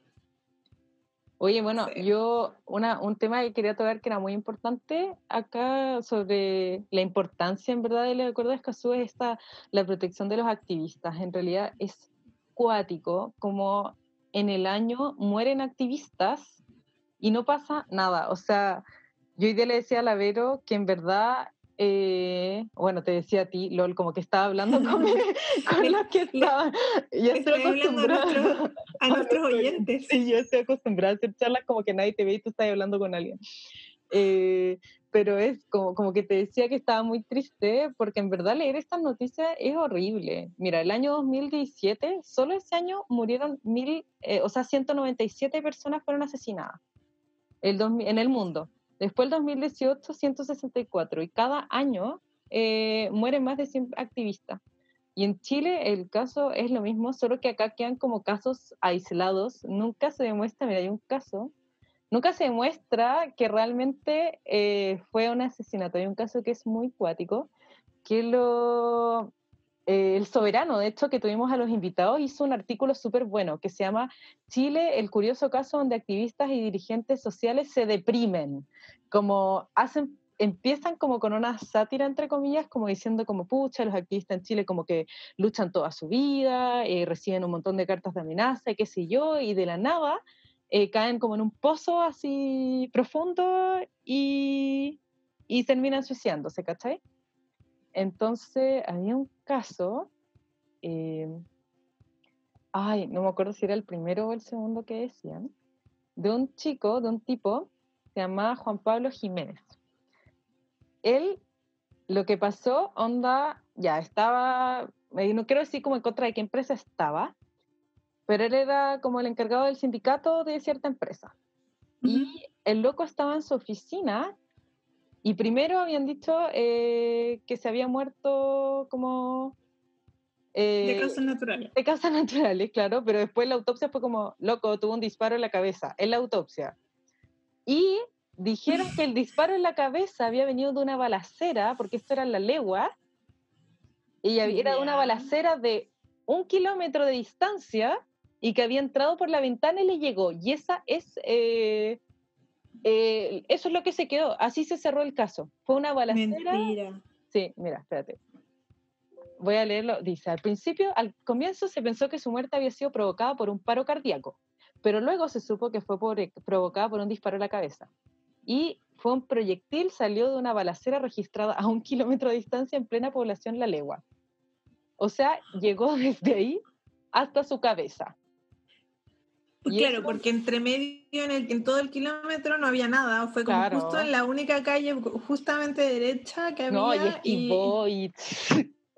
Speaker 4: Oye, bueno,
Speaker 5: Sí.
Speaker 4: yo una, un tema que quería tocar que era muy importante acá sobre la importancia en verdad del acuerdo de Escazú es esta, la protección de los activistas. En realidad es cuático como en el año mueren activistas y no pasa nada. O sea, yo hoy día le decía a la Vero que en verdad, eh, bueno, te decía a ti, LOL, como que estaba hablando con, con los que estaban. Ya estoy
Speaker 5: hablando a
Speaker 4: acostumbrada.
Speaker 5: nuestros- a nuestros oyentes.
Speaker 4: Sí, yo estoy acostumbrada a hacer charlas como que nadie te ve y tú estás hablando con alguien. Eh, pero es como, como que te decía que estaba muy triste porque en verdad leer estas noticias es horrible. Mira, el año 2017, solo ese año murieron mil, eh, o sea, 197 personas fueron asesinadas el 2000 en el mundo. Después el 2018, 164. Y cada año eh, mueren más de 100 activistas. Y en Chile el caso es lo mismo, solo que acá quedan como casos aislados. Nunca se demuestra, mira, hay un caso, nunca se demuestra que realmente eh, fue un asesinato. Hay un caso que es muy cuático, que lo, eh, el soberano, de hecho, que tuvimos a los invitados, hizo un artículo súper bueno que se llama Chile, el curioso caso donde activistas y dirigentes sociales se deprimen, como hacen empiezan como con una sátira, entre comillas, como diciendo como, pucha, los activistas en Chile como que luchan toda su vida, eh, reciben un montón de cartas de amenaza, qué sé yo, y de la nada eh, caen como en un pozo así profundo y, y terminan suicidándose, ¿cachai? Entonces, había un caso, eh, ay, no me acuerdo si era el primero o el segundo que decían, de un chico, de un tipo, se llamaba Juan Pablo Jiménez él, lo que pasó, onda, ya estaba, eh, no quiero decir como en contra de qué empresa estaba, pero él era como el encargado del sindicato de cierta empresa. Y el loco estaba en su oficina y primero habían dicho eh, que se había muerto como...
Speaker 5: De
Speaker 4: eh,
Speaker 5: causas naturales.
Speaker 4: de causas naturales, claro, pero después la autopsia fue como, loco, tuvo un disparo en la cabeza, en la autopsia. Y dijeron que el disparo en la cabeza había venido de una balacera, porque esto era la legua, y era de una balacera de un kilómetro de distancia y que había entrado por la ventana y le llegó. Y esa es, eh, eh, eso es lo que se quedó, así se cerró el caso. Fue una balacera.
Speaker 5: Mentira.
Speaker 4: Sí, mira, espérate. Voy a leerlo. Dice, al principio, al comienzo se pensó que su muerte había sido provocada por un paro cardíaco, pero luego se supo que fue por- provocada por un disparo en la cabeza. Y fue un proyectil, salió de una balacera registrada a un kilómetro de distancia en plena población La Legua. O sea, llegó desde ahí hasta su cabeza. Y
Speaker 5: claro,
Speaker 4: eso-
Speaker 5: porque entre medio en, el, en todo el kilómetro no había nada. Fue como
Speaker 4: Claro.
Speaker 5: justo en la única calle justamente derecha que había.
Speaker 4: No, y
Speaker 5: y-
Speaker 4: esquivó y...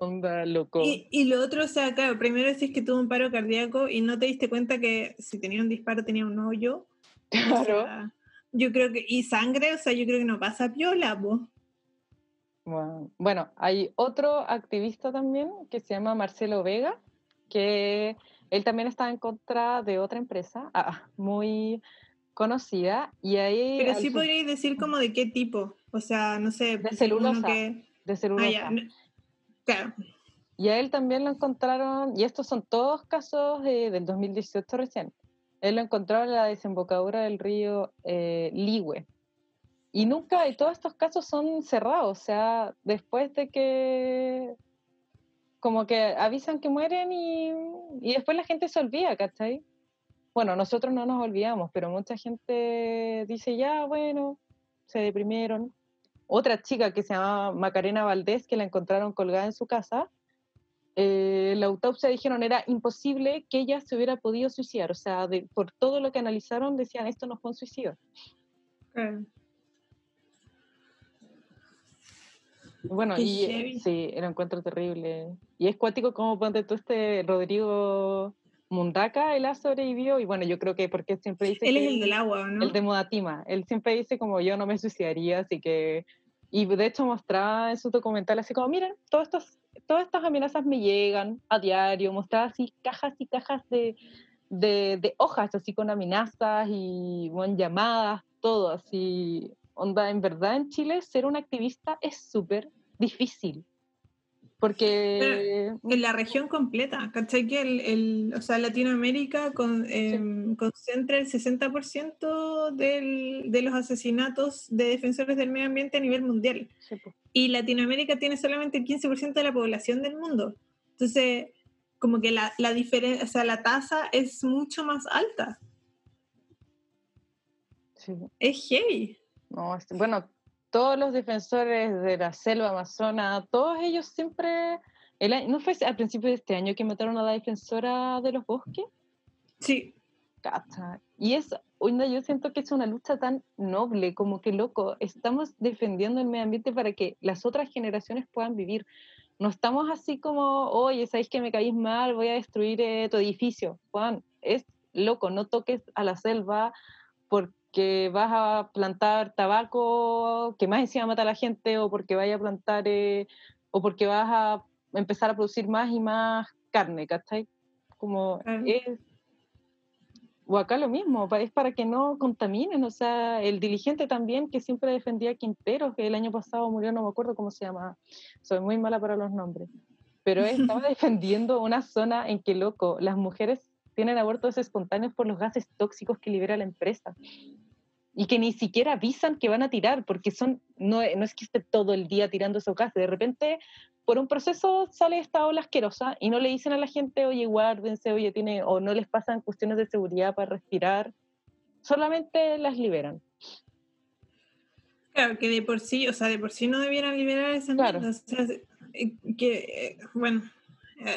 Speaker 4: Onda, loco.
Speaker 5: Y, y lo otro, o sea, claro, primero decís que tuvo un paro cardíaco y no te diste cuenta que si tenía un disparo tenía un hoyo. O
Speaker 4: Claro.
Speaker 5: sea, yo creo que, y sangre, o sea, yo creo que no pasa piola.
Speaker 4: Bueno, bueno, hay otro activista también que se llama Marcelo Vega, que él también está en contra de otra empresa ah, muy conocida y ahí
Speaker 5: Pero sí
Speaker 4: su-
Speaker 5: podríais decir como de qué tipo. O sea, no sé.
Speaker 4: De
Speaker 5: uno
Speaker 4: celulosa.
Speaker 5: que-
Speaker 4: de
Speaker 5: Ah,
Speaker 4: celulosa.
Speaker 5: no- Claro.
Speaker 4: Y a él también lo encontraron, y estos son todos casos eh, del 2018 recién. Él lo encontraron en la desembocadura del río eh, Ligüe. Y nunca, y todos estos casos son cerrados, o sea, después de que, como que avisan que mueren y, y después la gente se olvida, ¿cachai? Bueno, nosotros no nos olvidamos, pero mucha gente dice, ya, bueno, se deprimieron. Otra chica que se llama Macarena Valdés, que la encontraron colgada en su casa, eh, la autopsia dijeron era imposible que ella se hubiera podido suicidar. O sea, de- por todo lo que analizaron, decían esto no fue un suicidio. Bueno,
Speaker 5: Qué
Speaker 4: y eh,
Speaker 5: heavy.
Speaker 4: sí, lo encuentro terrible. Y es cuático como ponte tú este Rodrigo Mundaca, él ha sobrevivido. Y bueno, yo creo que porque siempre dice
Speaker 5: Él
Speaker 4: que
Speaker 5: es el del agua, ¿no?
Speaker 4: el de Modatima. Él siempre dice como yo no me suicidaría, así que... Y de hecho mostraba en su documental así como, miren, todos estos, todas estas amenazas me llegan a diario, mostraba así cajas y cajas de, de, de hojas, así con amenazas y bueno, llamadas, todo así. Onda, en verdad en Chile ser un activista es súper difícil. Porque...
Speaker 5: en la región completa, ¿cachai? Que el, el- o sea, Latinoamérica con, em, concentra el 60% del, de los asesinatos de defensores del medio ambiente a nivel mundial.
Speaker 4: Sí.
Speaker 5: Y Latinoamérica tiene solamente el 15% de la población del mundo. Entonces, como que la, la diferencia, o sea, la tasa es mucho más alta.
Speaker 4: Sí.
Speaker 5: Es heavy.
Speaker 4: No, es- bueno, todos los defensores de la selva amazona, todos ellos siempre... el año- ¿No fue al principio de este año que mataron a la defensora de los bosques?
Speaker 5: Sí,
Speaker 4: Cacha. Y es, yo siento que es una lucha tan noble, como que loco, estamos defendiendo el medio ambiente para que las otras generaciones puedan vivir. No estamos así como, oye, sabéis que me caís mal, voy a destruir eh, tu edificio. Juan, es loco, no toques a la selva porque vas a plantar tabaco que más encima mata a la gente o porque vaya a plantar eh, o porque vas a empezar a producir más y más carne, ¿cachai? Como
Speaker 5: Claro.
Speaker 4: es o acá lo mismo, es para que no contaminen, o sea, el diligente también que siempre defendía a Quinteros, que el año pasado murió, no me acuerdo cómo se llama, soy muy mala para los nombres, pero estaba defendiendo una zona en que, loco, las mujeres tienen abortos espontáneos por los gases tóxicos que libera la empresa y que ni siquiera avisan que van a tirar, porque son, no, no es que esté todo el día tirando esos gases, de repente por un proceso sale esta ola asquerosa y no le dicen a la gente, oye, guárdense, oye, tiene, o no les pasan cuestiones de seguridad para respirar, solamente las liberan.
Speaker 5: Claro, que de por sí, o sea, de por sí no debieran liberar esa
Speaker 4: Claro.
Speaker 5: mierda, o sea, eh, que, eh, bueno,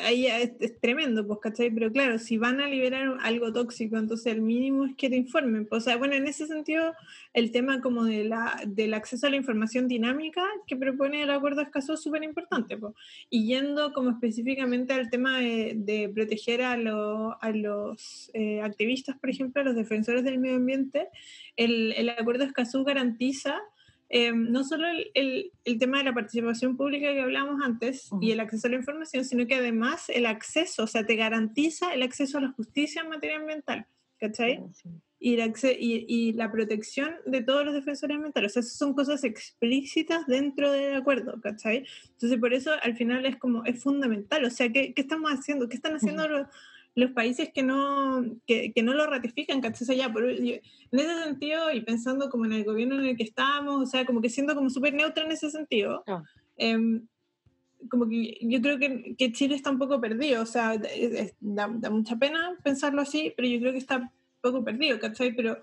Speaker 5: ahí es, es tremendo, pues, ¿cachai? Pero claro, si van a liberar algo tóxico, entonces el mínimo es que te informen. pues, O sea, bueno, en ese sentido, el tema como de la, del acceso a la información dinámica que propone el acuerdo de Escazú es súper importante, pues. Y yendo como específicamente al tema de, de proteger a, lo- a los eh, activistas, por ejemplo, a los defensores del medio ambiente, el, el acuerdo de Escazú garantiza eh, no solo el, el- el tema de la participación pública que hablamos antes y el acceso a la información, sino que además el acceso, o sea, te garantiza el acceso a la justicia en materia ambiental, ¿cachai?
Speaker 4: Sí.
Speaker 5: Y, el y, y la protección de todos los defensores ambientales. O sea, esas son cosas explícitas dentro del acuerdo, ¿cachai? Entonces, por eso al final es como, es fundamental. O sea, ¿qué, qué estamos haciendo? ¿Qué están haciendo los, los países que no, que, que no lo ratifican? ¿cachai? O sea, ya, por- yo- en ese sentido, y pensando como en el gobierno en el que estamos, o sea, como que siendo como súper neutra en ese sentido,
Speaker 4: Ah.
Speaker 5: em, como que yo creo que, que Chile está un poco perdido, o sea, es- es- da, da mucha pena pensarlo así, pero yo creo que está un poco perdido, ¿cachai? Pero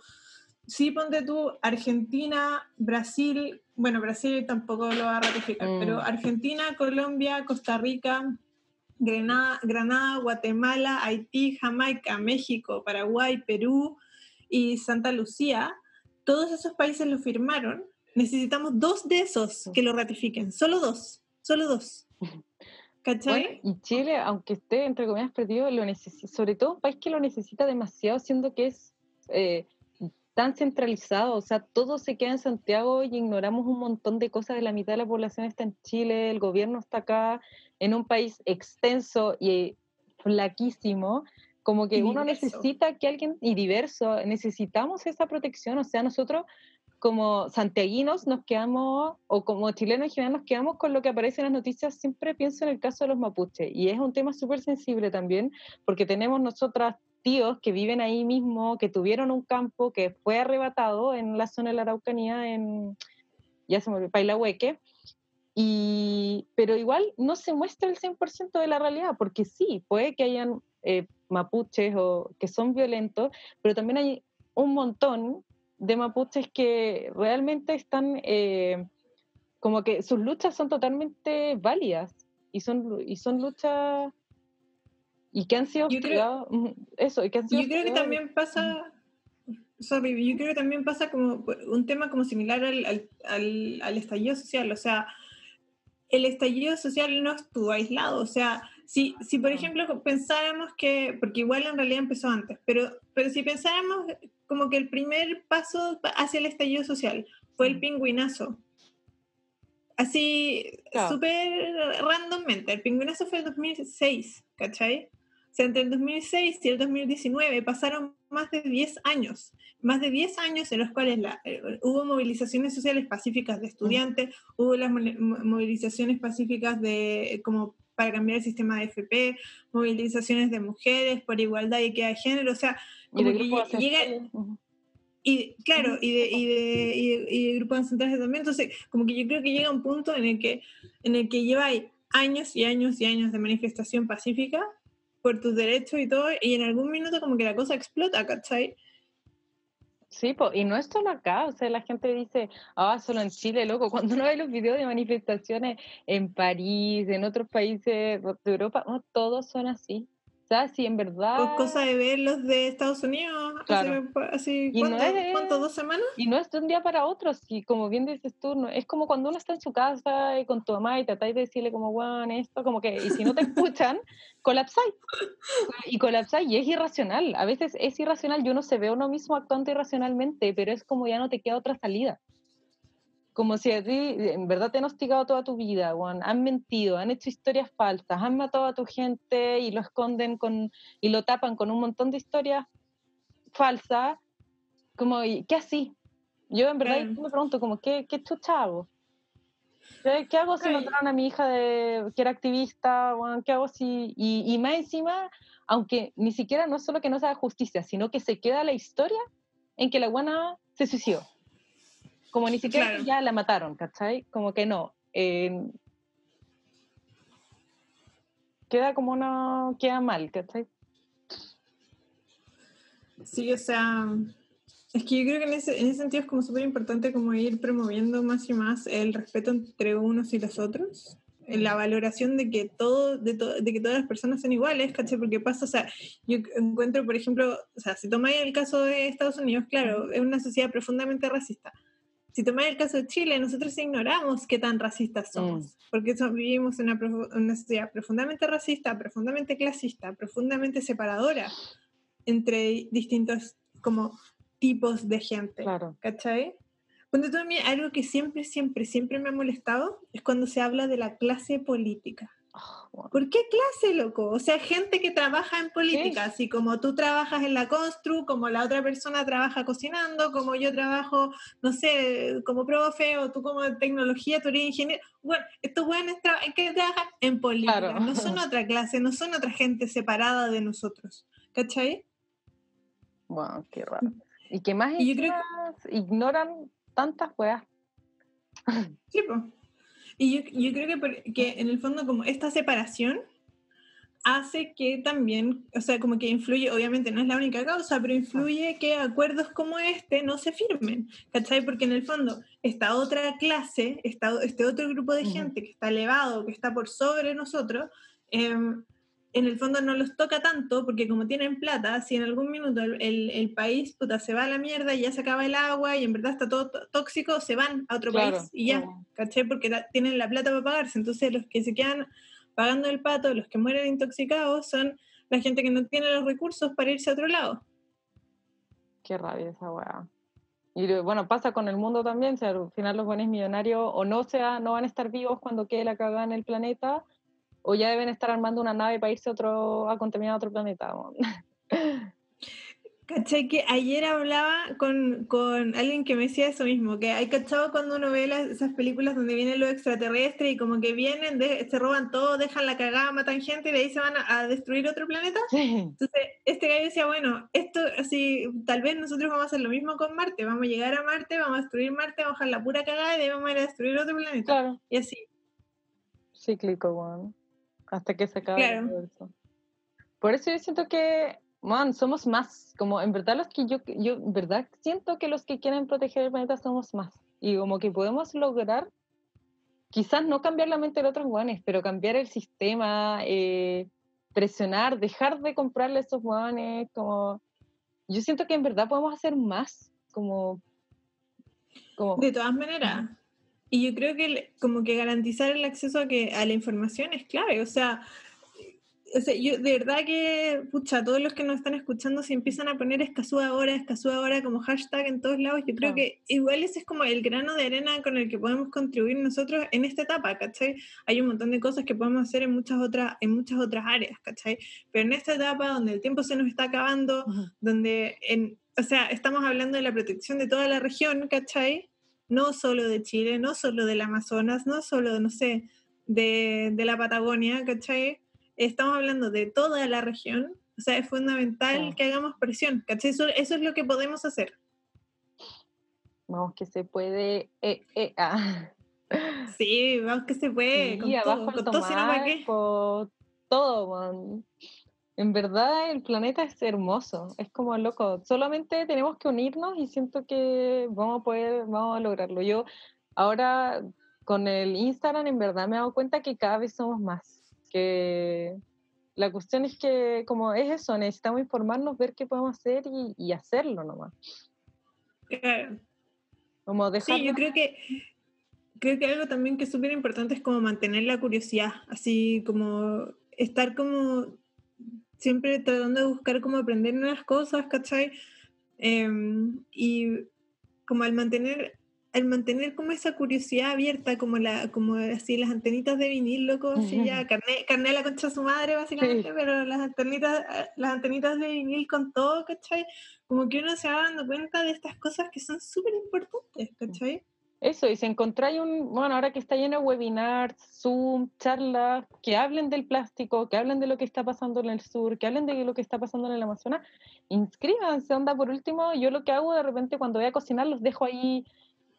Speaker 5: sí ponte tú Argentina, Brasil, bueno, Brasil tampoco lo va a ratificar,
Speaker 4: Mm.
Speaker 5: pero Argentina, Colombia, Costa Rica, Granada, Granada, Guatemala, Haití, Jamaica, México, Paraguay, Perú y Santa Lucía, todos esos países lo firmaron. Necesitamos dos de esos que lo ratifiquen, solo dos, solo dos. ¿Cachai?
Speaker 4: Bueno, y Chile, aunque esté entre comillas perdido, lo sobre todo un país que lo necesita demasiado, siendo que es eh, tan centralizado, o sea, todo se queda en Santiago y ignoramos un montón de cosas, de la mitad de la población está en Chile, el gobierno está acá, en un país extenso y flaquísimo, como que
Speaker 5: Y
Speaker 4: uno
Speaker 5: diverso.
Speaker 4: necesita que alguien, y diverso, necesitamos esa protección, o sea, nosotros como santiaguinos nos quedamos, o como chilenos en general nos quedamos con lo que aparece en las noticias, siempre pienso en el caso de los mapuches, y es un tema súper sensible también, porque tenemos nosotras tíos que viven ahí mismo, que tuvieron un campo que fue arrebatado en la zona de la Araucanía, en, ya se me olvidó, Pailahueque, y, pero igual no se muestra el 100% de la realidad, porque sí, puede que hayan eh, mapuches o que son violentos, pero también hay un montón de mapuches que realmente están, eh, como que sus luchas son totalmente válidas y son, y son luchas y que han sido
Speaker 5: Yo creo-
Speaker 4: eso, y que han sido
Speaker 5: Yo creo que también pasa, sorry, yo creo que también pasa como un tema como similar al, al, al- al estallido social, o sea, el estallido social no estuvo aislado, o sea, si, si por ejemplo pensáramos que, porque igual en realidad empezó antes, pero, pero si pensáramos como que el primer paso hacia el estallido social fue el pingüinazo, así
Speaker 4: Claro.
Speaker 5: súper randommente, el pingüinazo fue el 2006, ¿cachai? O sea, entre el 2006 y el 2019 pasaron más de 10 años, más de 10 años en los cuales la- eh, hubo movilizaciones sociales pacíficas de estudiantes, hubo las mo- mo- movilizaciones pacíficas de eh, como para cambiar el sistema de FP, movilizaciones de mujeres por igualdad y equidad de género, o sea, como que llega, y claro, y de, y de, y de- y de grupos ancestrales también. Entonces, como que yo creo que llega un punto en el que, en el que lleváis años y años y años de manifestación pacífica por tus derechos y todo, y en algún minuto como que la cosa explota, ¿cachai?
Speaker 4: Sí, po, y no es solo acá, o sea, la gente dice, ah, solo en Chile, loco, cuando uno ve los videos de manifestaciones en París, en otros países de Europa, no, todos son así. Sea, si en verdad...
Speaker 5: Pues cosa de ver los de Estados Unidos,
Speaker 4: Claro.
Speaker 5: así,
Speaker 4: Y no
Speaker 5: ¿cuánto,
Speaker 4: es-
Speaker 5: cuánto, ¿Dos semanas?
Speaker 4: Y no es de un día para otro, si como bien dices tú, no- es como cuando uno está en su casa y con tu mamá y tratáis de decirle como, bueno, esto, como que, y si no te escuchan, colapsáis. Y colapsáis y es irracional, a veces es irracional, yo no se ve uno mismo actuando irracionalmente, pero es como ya no te queda otra salida. Como si a ti, en verdad te han hostigado toda tu vida, han mentido, han hecho historias falsas, han matado a tu gente y lo esconden con, y lo tapan con un montón de historias falsas, como, ¿y ¿qué así? Yo en verdad
Speaker 5: Claro.
Speaker 4: me pregunto, como, ¿qué, qué chucha hago? ¿Qué, qué hago si mataron a mi hija de, que era activista? weón? ¿Qué hago si...? Y, y más encima, aunque ni siquiera no solo que no se haga justicia, sino que se queda la historia en que la buena se suicidó. Como ni siquiera
Speaker 5: Claro.
Speaker 4: ya la mataron, ¿cachai? Como que no. eh, queda como una... queda mal, ¿cachai?
Speaker 5: Sí, o sea, es que yo creo que en ese, en ese sentido es como súper importante como ir promoviendo más y más el respeto entre unos y los otros, la valoración de que todo, de, to- de que todas las personas son iguales, ¿cachai? Porque pasa, o sea, yo encuentro, por ejemplo, o sea, si tomáis el caso de Estados Unidos, claro, es una sociedad profundamente racista. Si tomáis el caso de Chile, nosotros ignoramos qué tan racistas somos, porque vivimos en una, una sociedad profundamente racista, profundamente clasista, profundamente separadora entre distintos como tipos de gente,
Speaker 4: Claro.
Speaker 5: ¿cachai? Cuando mí, algo que siempre, siempre, siempre me ha molestado es cuando se habla de la clase política.
Speaker 4: Weón.
Speaker 5: ¿Por qué clase, loco? O sea, gente que trabaja en política, así como tú trabajas en la constru, como la otra persona trabaja cocinando, como yo trabajo, no sé, como profe, o tú como tecnología, tú eres ingeniero. Bueno, estos buenos tra- que trabajan en política,
Speaker 4: Claro.
Speaker 5: no son otra clase, no son otra gente separada de nosotros, ¿cachai?
Speaker 4: Wow, qué raro. Y que más
Speaker 5: Y yo creo
Speaker 4: encima ignoran tantas weas.
Speaker 5: Sí, po. Y yo, yo creo que, por- que en el fondo como esta separación hace que también, o sea, como que influye, obviamente no es la única causa, pero influye que acuerdos como este no se firmen, ¿cachai? Porque en el fondo esta otra clase, esta, este otro grupo de gente que está elevado, que está por sobre nosotros, em, en el fondo no los toca tanto porque como tienen plata, si en algún minuto el, el- el país puta, se va a la mierda y ya se acaba el agua y en verdad está todo tó- tóxico, se van a otro
Speaker 4: Claro.
Speaker 5: país y ya, ¿cachai? Porque la- tienen la plata para pagarse. Entonces los que se quedan pagando el pato, los que mueren intoxicados, son la gente que no tiene los recursos para irse a otro lado.
Speaker 4: Qué rabia esa weá. Y bueno, pasa con el mundo también, o sea, al final los buenos millonarios o no, sea, no van a estar vivos cuando quede la cagada en el planeta, o ya deben estar armando una nave para irse a, otro, a contaminar a otro planeta.
Speaker 5: ¿Cachai? Que ayer hablaba con, con alguien que me decía eso mismo, que hay cachado cuando uno ve las- esas películas donde vienen los extraterrestres y como que vienen, de- se roban todo, dejan la cagada, matan gente y de ahí se van a, a destruir otro planeta.
Speaker 4: Sí,
Speaker 5: Entonces, este gallo decía, bueno, esto así, tal vez nosotros vamos a hacer lo mismo con Marte, vamos a llegar a Marte, vamos a destruir Marte, vamos a dejar la pura cagada y de ahí vamos a ir a destruir otro planeta.
Speaker 4: claro,
Speaker 5: Y así.
Speaker 4: cíclico, weón. Hasta que se acabe
Speaker 5: Claro.
Speaker 4: el universo. Por eso yo siento que, man, somos más. Como en verdad los que yo, yo en verdad siento que los que quieren proteger el planeta somos más. Y como que podemos lograr, quizás no cambiar la mente de otros guanes, pero cambiar el sistema, eh, presionar, dejar de comprarle a esos guanes, como... Yo siento que en verdad podemos hacer más, como... como
Speaker 5: De todas maneras. Y yo creo que el- como que garantizar el acceso a, que, a la información es clave. O sea, o sea, yo de verdad que, pucha, todos los que nos están escuchando, si empiezan a poner Escazú ahora, Escazú ahora como hashtag en todos lados, yo creo
Speaker 4: Claro.
Speaker 5: que igual ese es como el grano de arena con el que podemos contribuir nosotros en esta etapa, ¿cachai? Hay un montón de cosas que podemos hacer en muchas otras, en muchas otras áreas, ¿cachai? Pero en esta etapa donde el tiempo se nos está acabando,
Speaker 4: Ujú.
Speaker 5: donde, en, o sea, estamos hablando de la protección de toda la región, ¿cachai? No solo de Chile, no solo del Amazonas, no solo, no sé, de, de la Patagonia, ¿cachai? Estamos hablando de toda la región, o sea, es fundamental que hagamos presión, ¿cachai? Eso, eso es lo que podemos hacer.
Speaker 4: Vamos, que se puede... eh, eh, ah.
Speaker 5: Sí, vamos que se puede,
Speaker 4: Sí,
Speaker 5: con
Speaker 4: abajo
Speaker 5: todo,
Speaker 4: el
Speaker 5: con todo, si no, ¿para qué?
Speaker 4: Todo, man. En verdad el planeta es hermoso, es como loco. Solamente tenemos que unirnos y siento que vamos a poder, vamos a lograrlo. Yo ahora con el Instagram en verdad me he dado cuenta que cada vez somos más. Que la cuestión es que como es eso, necesitamos informarnos, ver qué podemos hacer y, y hacerlo nomás.
Speaker 5: Claro.
Speaker 4: Como
Speaker 5: Sí, yo creo que creo que algo también que es súper importante es como mantener la curiosidad, así como estar como siempre tratando de buscar cómo aprender nuevas cosas, ¿cachai? Em, y como al mantener al mantener como esa curiosidad abierta, como la como así las antenitas de vinil, loco, así ya, carné, carné la concha de su madre, básicamente,
Speaker 4: Sí.
Speaker 5: pero las antenitas, las antenitas de vinil con todo, ¿cachai? Como que uno se va dando cuenta de estas cosas que son súper importantes, ¿cachai?
Speaker 4: Eso, y si encontráis un, bueno, ahora que está lleno de webinars, Zoom, charlas, que hablen del plástico, que hablen de lo que está pasando en el sur, que hablen de lo que está pasando en el Amazonas, inscríbanse, onda, por último, yo lo que hago de repente cuando voy a cocinar los dejo ahí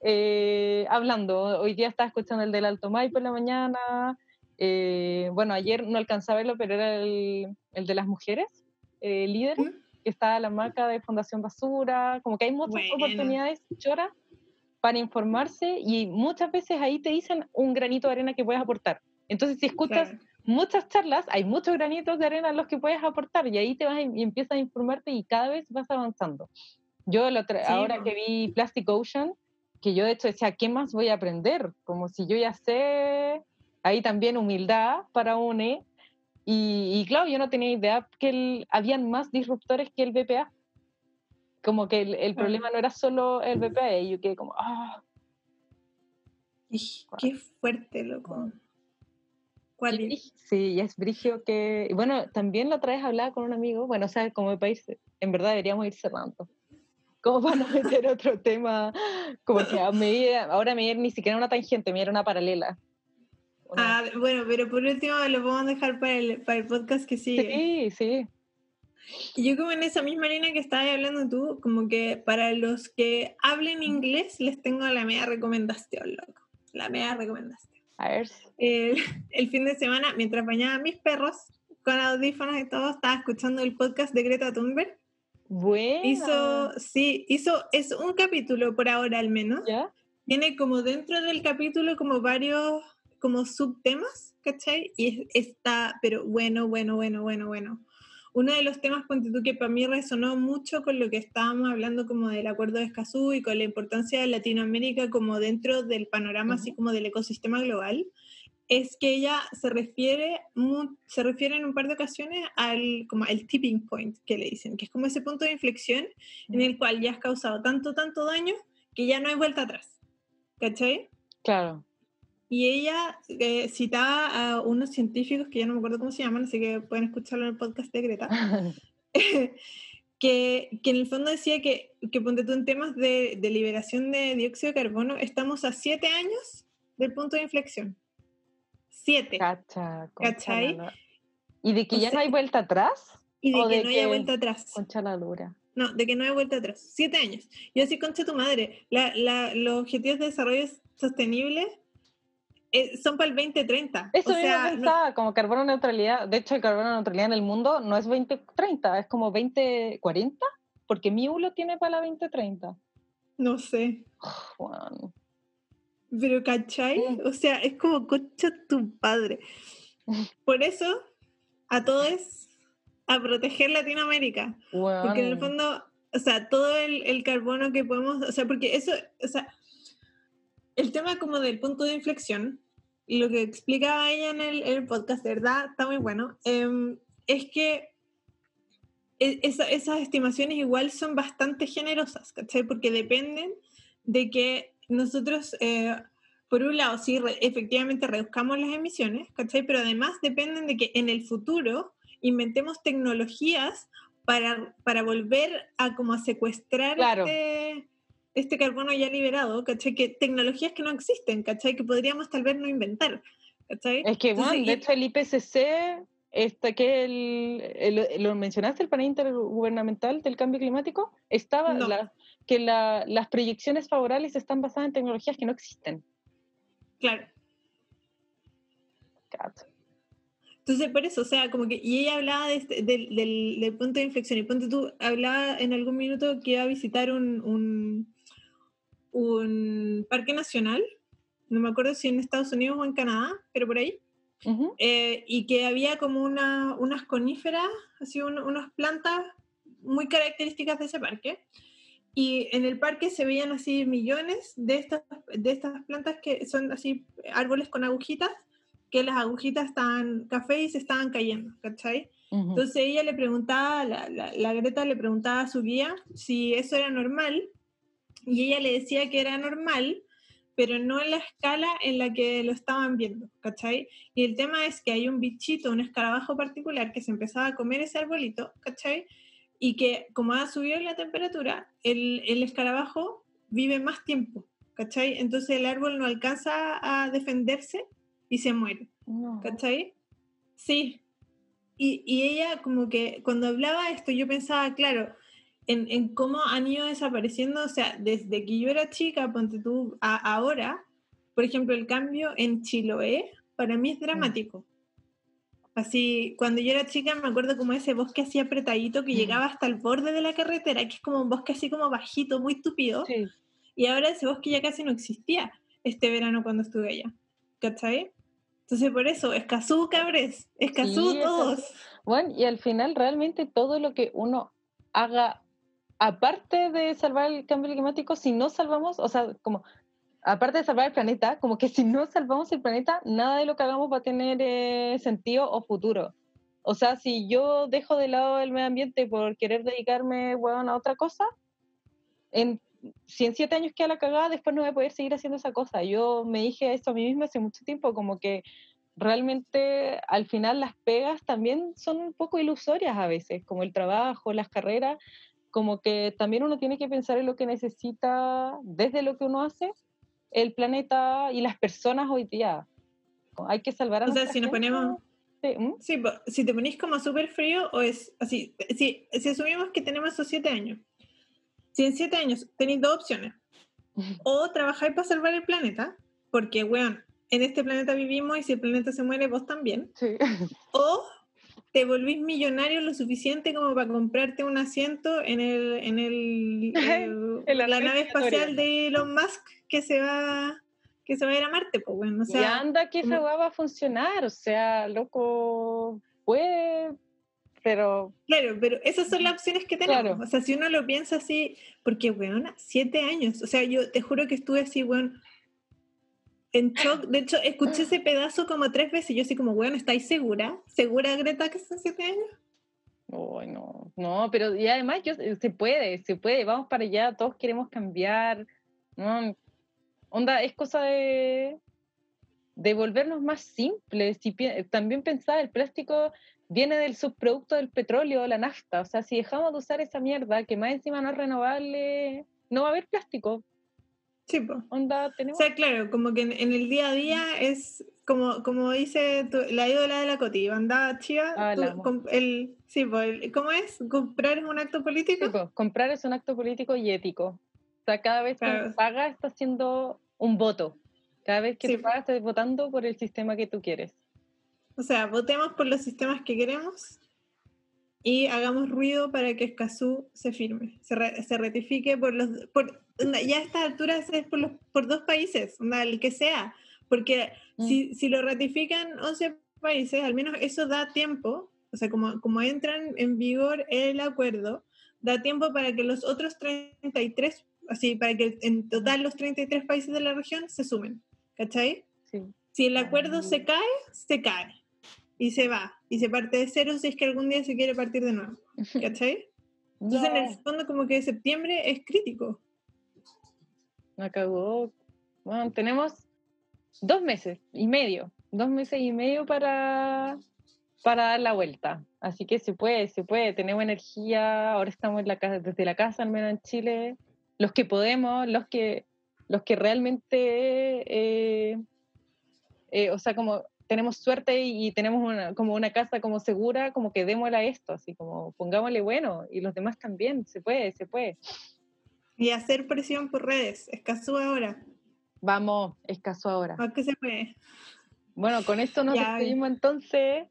Speaker 4: eh, hablando. Hoy día estaba escuchando el del Alto Maipo en la mañana, eh, bueno, ayer no alcanzaba a verlo, pero era el, el de las mujeres, eh, líderes,
Speaker 5: ¿Mm?
Speaker 4: que está la marca de Fundación Basura, como que hay muchas oportunidades, chora, para informarse y muchas veces ahí te dicen un granito de arena que puedes aportar. Entonces, si escuchas
Speaker 5: Claro.
Speaker 4: muchas charlas, hay muchos granitos de arena en los que puedes aportar y ahí te vas y empiezas a informarte y cada vez vas avanzando. Yo el otro-
Speaker 5: Sí,
Speaker 4: ahora que vi Plastic Ocean, que yo de hecho decía, ¿qué más voy a aprender? Como si yo ya sé, ahí también humildad para UNE. Y, y claro, yo no tenía idea que el- habían más disruptores que el BPA. Como que el, problema no era solo el BPA, y yo quedé como, ah,
Speaker 5: Qué fuerte, loco. ¿Cuál es?
Speaker 4: Sí, es brigio que... Bueno, también la otra vez hablaba con un amigo, bueno, o sea, como país, en verdad deberíamos ir cerrando. Como para no meter otro tema, como que a medida- ahora me ni siquiera una tangente, me era una paralela.
Speaker 5: Ah, bueno, pero por último lo podemos dejar para el, para el podcast que sigue.
Speaker 4: sí, sí.
Speaker 5: Y yo como en esa misma línea que estabas hablando tú, como que para los que hablen inglés les tengo la media recomendación, loco. La media recomendación.
Speaker 4: A ver.
Speaker 5: El, el fin de semana, mientras bañaba a mis perros con audífonos y todo, estaba escuchando el podcast de Greta Thunberg.
Speaker 4: Bueno.
Speaker 5: Hizo, sí, hizo, es un capítulo por ahora al menos.
Speaker 4: ¿Ya?
Speaker 5: tiene como dentro del capítulo como varios como subtemas, ¿cachai? Y es- está, pero bueno, bueno, bueno, bueno, bueno. Uno de los temas, ponte tú, que para mí resonó mucho con lo que estábamos hablando como del acuerdo de Escazú y con la importancia de Latinoamérica como dentro del panorama, así
Speaker 4: Ujú.
Speaker 5: como del ecosistema global, es que ella se refiere, se refiere en un par de ocasiones al, como al tipping point, que le dicen, que es como ese punto de inflexión en el cual ya has causado tanto, tanto daño que ya no hay vuelta atrás. ¿Cachai?
Speaker 4: Claro.
Speaker 5: Y ella eh, citaba a unos científicos que ya no me acuerdo cómo se llaman, así que pueden escucharlo en el podcast de Greta, que, que en el fondo decía que, que ponte tú en temas de, de liberación de dióxido de carbono, estamos a siete años del punto de inflexión. Siete.
Speaker 4: Cacha,
Speaker 5: ¿Cachai?
Speaker 4: la. ¿Y de que
Speaker 5: O
Speaker 4: ya
Speaker 5: sea-
Speaker 4: no hay vuelta atrás?
Speaker 5: Y de que
Speaker 4: de
Speaker 5: no haya
Speaker 4: que-
Speaker 5: vuelta atrás.
Speaker 4: Concha la lura.
Speaker 5: No, de que no hay vuelta atrás. Siete años. Yo así, concha tu madre, la, la, los objetivos de desarrollo sostenible eh, son para el 2030.
Speaker 4: Eso
Speaker 5: o
Speaker 4: mismo
Speaker 5: sea, no-
Speaker 4: pensaba, como carbono neutralidad. De hecho, el carbono neutralidad en el mundo no es 2030, es como 2040, porque Miu lo tiene para la 2030.
Speaker 5: no sé.
Speaker 4: Juan.
Speaker 5: Pero, ¿cachai?
Speaker 4: Mm.
Speaker 5: O sea, es como concha tu padre. Por eso, a todos, a proteger Latinoamérica. Porque en el fondo, o sea, todo el, el carbono que podemos, o sea, porque eso, o sea, el tema como del punto de inflexión, y lo que explicaba ella en el, podcast, de verdad, está muy bueno, em, es que e- esa- esas estimaciones igual son bastante generosas, ¿cachai? Porque dependen de que nosotros, eh, por un lado, sí, re- efectivamente reduzcamos las emisiones, ¿cachai? Pero además dependen de que en el futuro inventemos tecnologías para, para volver a como a secuestrar
Speaker 4: Claro.
Speaker 5: este, este carbono ya liberado, ¿cachai? Que tecnologías que no existen, ¿cachai? Que podríamos tal vez no inventar, ¿cachai?
Speaker 4: Es que,
Speaker 5: Entonces,
Speaker 4: bueno, de hecho, el IPCC, este, que el, el- lo mencionaste, el panel intergubernamental del cambio climático, estaba,
Speaker 5: No.
Speaker 4: la- que la- las proyecciones favorables están basadas en tecnologías que no existen.
Speaker 5: Claro.
Speaker 4: Cacho.
Speaker 5: Entonces Entonces, por eso, o sea, como que, y ella hablaba de este- del, del- del punto de inflexión, y ponte tú, hablaba en algún minuto que iba a visitar un, un, un parque nacional, no me acuerdo si en Estados Unidos o en Canadá, pero por ahí, eh, y que había como una, unas coníferas, así un- unas plantas muy características de ese parque. Y en el parque se veían así millones de estas, de estas plantas que son así árboles con agujitas, que las agujitas estaban café y se estaban cayendo, ¿cachai? Entonces ella le preguntaba, la, la, la Greta le preguntaba a su guía si eso era normal y ella le decía que era normal, pero no en la escala en la que lo estaban viendo, ¿cachai? Y el tema es que hay un bichito, un escarabajo particular que se empezaba a comer ese arbolito, ¿cachai? Y que como ha subido la temperatura, el, el escarabajo vive más tiempo, ¿cachai? Entonces el árbol no alcanza a defenderse y se muere.
Speaker 4: No.
Speaker 5: ¿cachai? Sí. Y, y ella como que cuando hablaba esto yo pensaba, claro, en, en cómo han ido desapareciendo, o sea, desde que yo era chica, ponte tú, a ahora, por ejemplo, el cambio en Chiloé, para mí es dramático. Así, cuando yo era chica me acuerdo como ese bosque así apretadito que
Speaker 4: Mm.
Speaker 5: llegaba hasta el borde de la carretera, que es como un bosque así como bajito, muy tupido.
Speaker 4: Sí.
Speaker 5: Y ahora ese bosque ya casi no existía este verano cuando estuve allá. ¿Cachai? Entonces por eso, Escazú, cabres, Escazú
Speaker 4: Sí,
Speaker 5: todos.
Speaker 4: Bueno, y al final realmente todo lo que uno haga, aparte de salvar el cambio climático, si no salvamos, o sea, como, aparte de salvar el planeta, como que si no salvamos el planeta, nada de lo que hagamos va a tener eh, sentido o futuro. O sea, si yo dejo de lado el medio ambiente por querer dedicarme, a otra cosa, en, si en siete años queda la cagada, después no voy a poder seguir haciendo esa cosa. Yo me dije esto a mí misma hace mucho tiempo, como que realmente al final las pegas también son un poco ilusorias a veces, como el trabajo, las carreras, como que también uno tiene que pensar en lo que necesita desde lo que uno hace, el planeta y las personas hoy día. Hay que salvar a
Speaker 5: O sea, si nos
Speaker 4: gente.
Speaker 5: ponemos-
Speaker 4: Sí, ¿mm?
Speaker 5: Sí, si te ponís como súper frío o es así, si, si asumimos que tenemos esos siete años, si en siete años tenéis dos opciones, o trabajáis para salvar el planeta, porque, weón, en este planeta vivimos y si el planeta se muere, vos también,
Speaker 4: Sí.
Speaker 5: o te volvís millonario lo suficiente como para comprarte un asiento en el, en el, el-
Speaker 4: En la nave
Speaker 5: espacial de Elon Musk que se va que se va a ir a Marte, pues bueno, o
Speaker 4: y
Speaker 5: sea,
Speaker 4: anda que esa va a funcionar, o sea, loco, puede, pero
Speaker 5: Claro, pero esas son las opciones que tenemos.
Speaker 4: Claro.
Speaker 5: O sea, si uno lo piensa así, porque, weón, siete años. O sea, yo te juro que estuve así, weón, en shock. De hecho, escuché ese pedazo como tres veces. y Yo así como, weón, ¿estáis segura? ¿Segura, Greta, que son siete años?
Speaker 4: Ay, no, no, pero y además yo, se puede, se puede, vamos para allá, todos queremos cambiar, ¿no? Onda, es cosa de, de volvernos más simples. Pi- también pensar, el plástico viene del subproducto del petróleo, la nafta, o sea, si dejamos de usar esa mierda, que más encima no es renovable, no va a haber plástico.
Speaker 5: Sí, pues.
Speaker 4: Onda,
Speaker 5: O
Speaker 4: tenemos...
Speaker 5: sea, claro, como que en, en el día a día es como, como dice tu- la ídola de la Coti, bandada chiva.
Speaker 4: Ah,
Speaker 5: tú- com- el, sí, pues, el- ¿cómo es? ¿Comprar es un acto político?
Speaker 4: Sí, po, comprar es un acto político y ético. O sea, cada vez que
Speaker 5: Claro.
Speaker 4: uno paga está haciendo un voto. Cada vez que
Speaker 5: Sí.
Speaker 4: tú pagas estás votando por el sistema que tú quieres.
Speaker 5: O sea, votemos por los sistemas que queremos y hagamos ruido para que Escazú se firme, se, re- se ratifique por los... Por, ya a estas alturas es por, los, por dos países, el que sea, porque
Speaker 4: Mm.
Speaker 5: si, si lo ratifican 11 países, al menos eso da tiempo, o sea, como, como entran en vigor el acuerdo, da tiempo para que los otros 33, así, para que en total los 33 países de la región se sumen, ¿cachai?
Speaker 4: Sí.
Speaker 5: Si el acuerdo
Speaker 4: Ah.
Speaker 5: se cae, se cae. Y se va. Y se parte de cero si es que algún día se quiere partir de nuevo. ¿Cachai? Entonces, en el fondo, como que septiembre es crítico.
Speaker 4: me cagó. Bueno, tenemos dos meses y medio. Dos meses y medio para, para dar la vuelta. Así que se puede, se puede. Tenemos energía. Ahora estamos en la casa, desde la casa, al menos en Chile. Los que podemos, los que, los que realmente, eh, eh, o sea, como tenemos suerte y, y tenemos una, como una casa como segura, como que démosle a esto, así como pongámosle bueno. Y los demás también. Se puede, se puede.
Speaker 5: Y hacer presión por redes. Escazú ahora.
Speaker 4: Vamos, escaso ahora.
Speaker 5: ¿A qué se puede?
Speaker 4: Bueno, con esto nos
Speaker 5: Ya.
Speaker 4: despedimos entonces.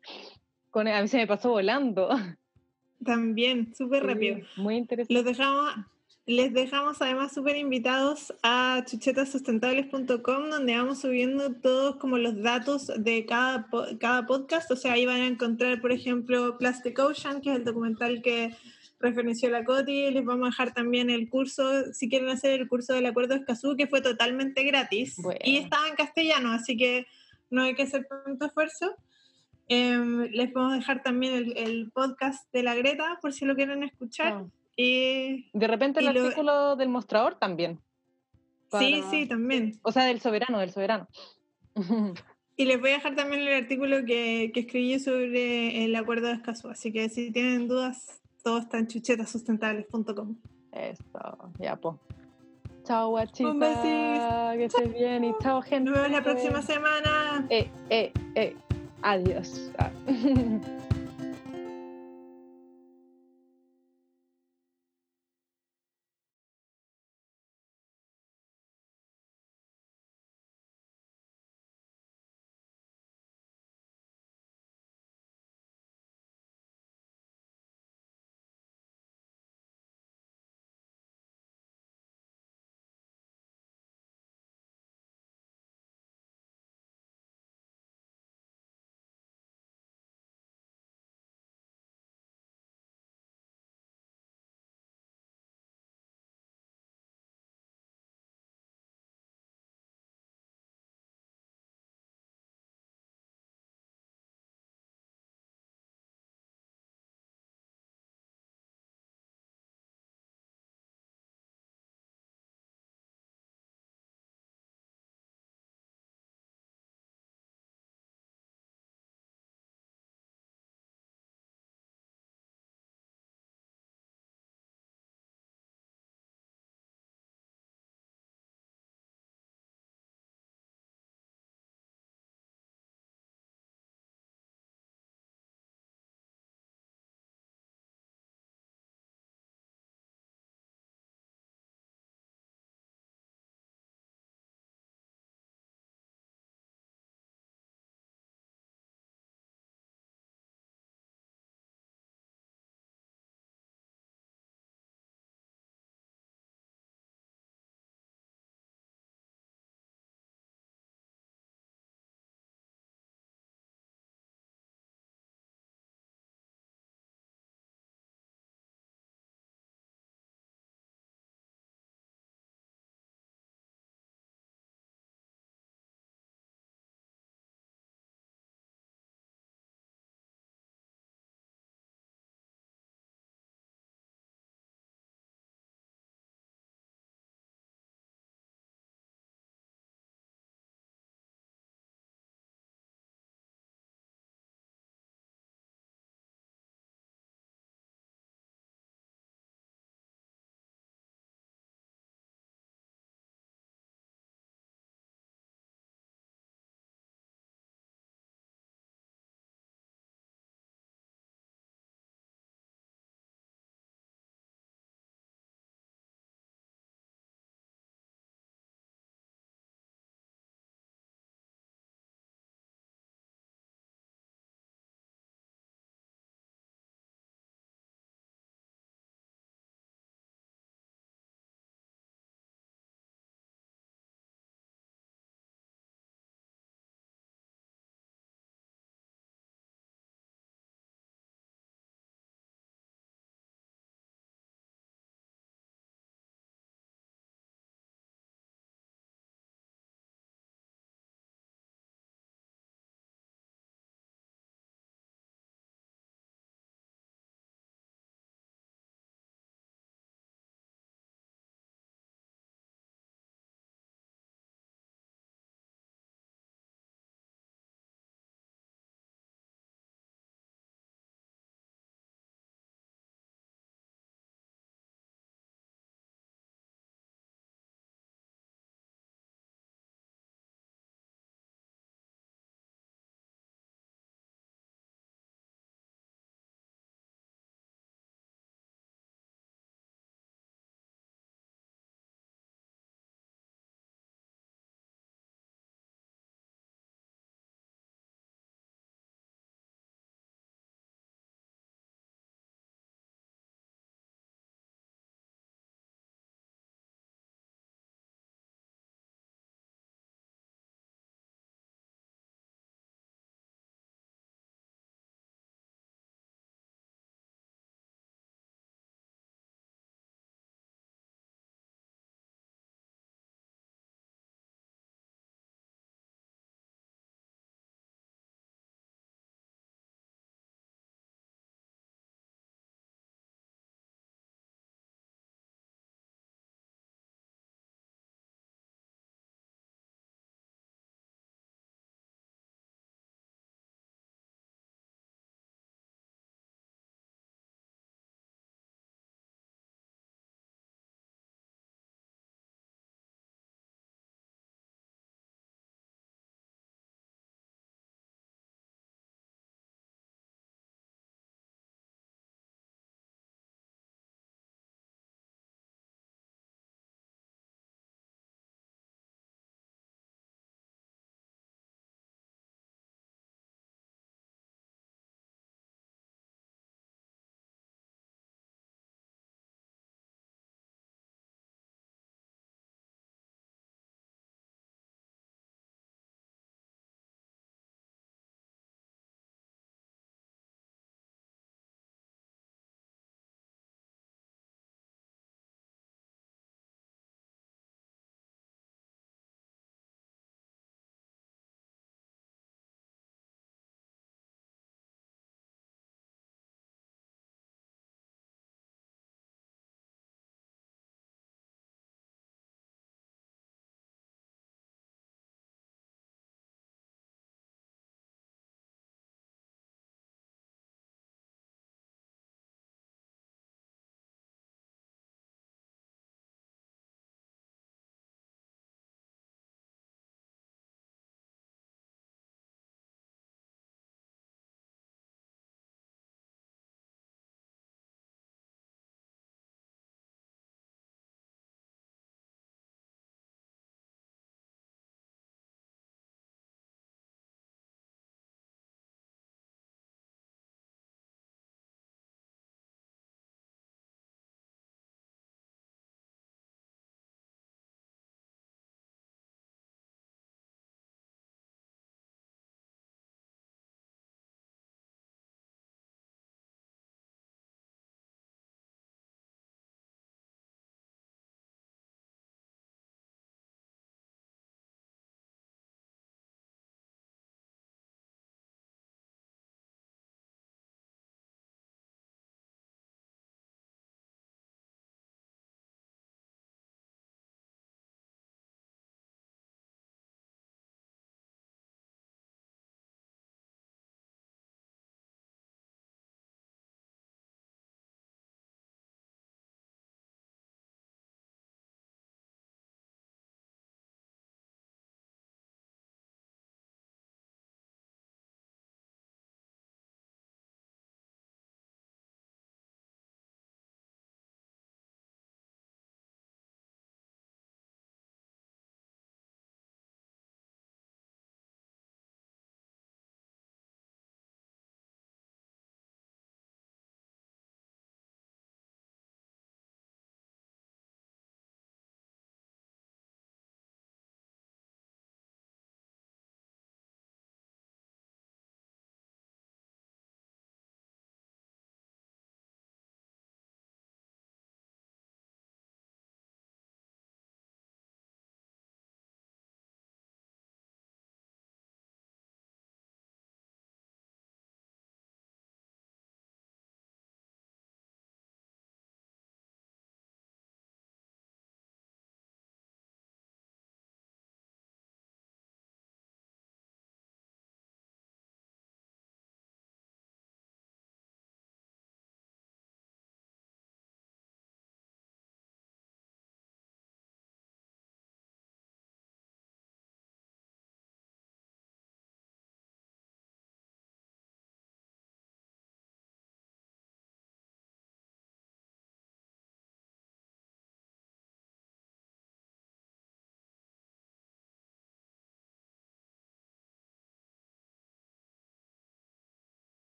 Speaker 4: Con, a mí se me pasó volando.
Speaker 5: También, súper rápido.
Speaker 4: Muy interesante.
Speaker 5: Los dejamos, les dejamos además súper invitados a chuchetasustentables.com donde vamos subiendo todos como los datos de cada, cada podcast. O sea, ahí van a encontrar, por ejemplo, Plastic Ocean, que es el documental que referenció la Coti. Les vamos a dejar también el curso, si quieren hacer el curso del Acuerdo de Escazú, que fue totalmente gratis.
Speaker 4: Bueno.
Speaker 5: Y estaba en castellano, así que no hay que hacer tanto esfuerzo. Em, les podemos dejar también el, el podcast de la Greta, por si lo quieren escuchar.
Speaker 4: Ah.
Speaker 5: Y
Speaker 4: De repente el
Speaker 5: lo-
Speaker 4: artículo del mostrador también.
Speaker 5: sí,
Speaker 4: Para-
Speaker 5: sí, también.
Speaker 4: O sea, del soberano, del soberano.
Speaker 5: Y les voy a dejar también el artículo que, que escribí sobre el acuerdo de Escazú. Así que si tienen dudas, todo está en chuchetasustentables.com.
Speaker 4: Eso, ya, po. Chao, guachita.
Speaker 5: Un besito.
Speaker 4: Que estés bien y chao, gente.
Speaker 5: Nos vemos la próxima semana.
Speaker 4: Eh, eh, eh. Adiós. Ah.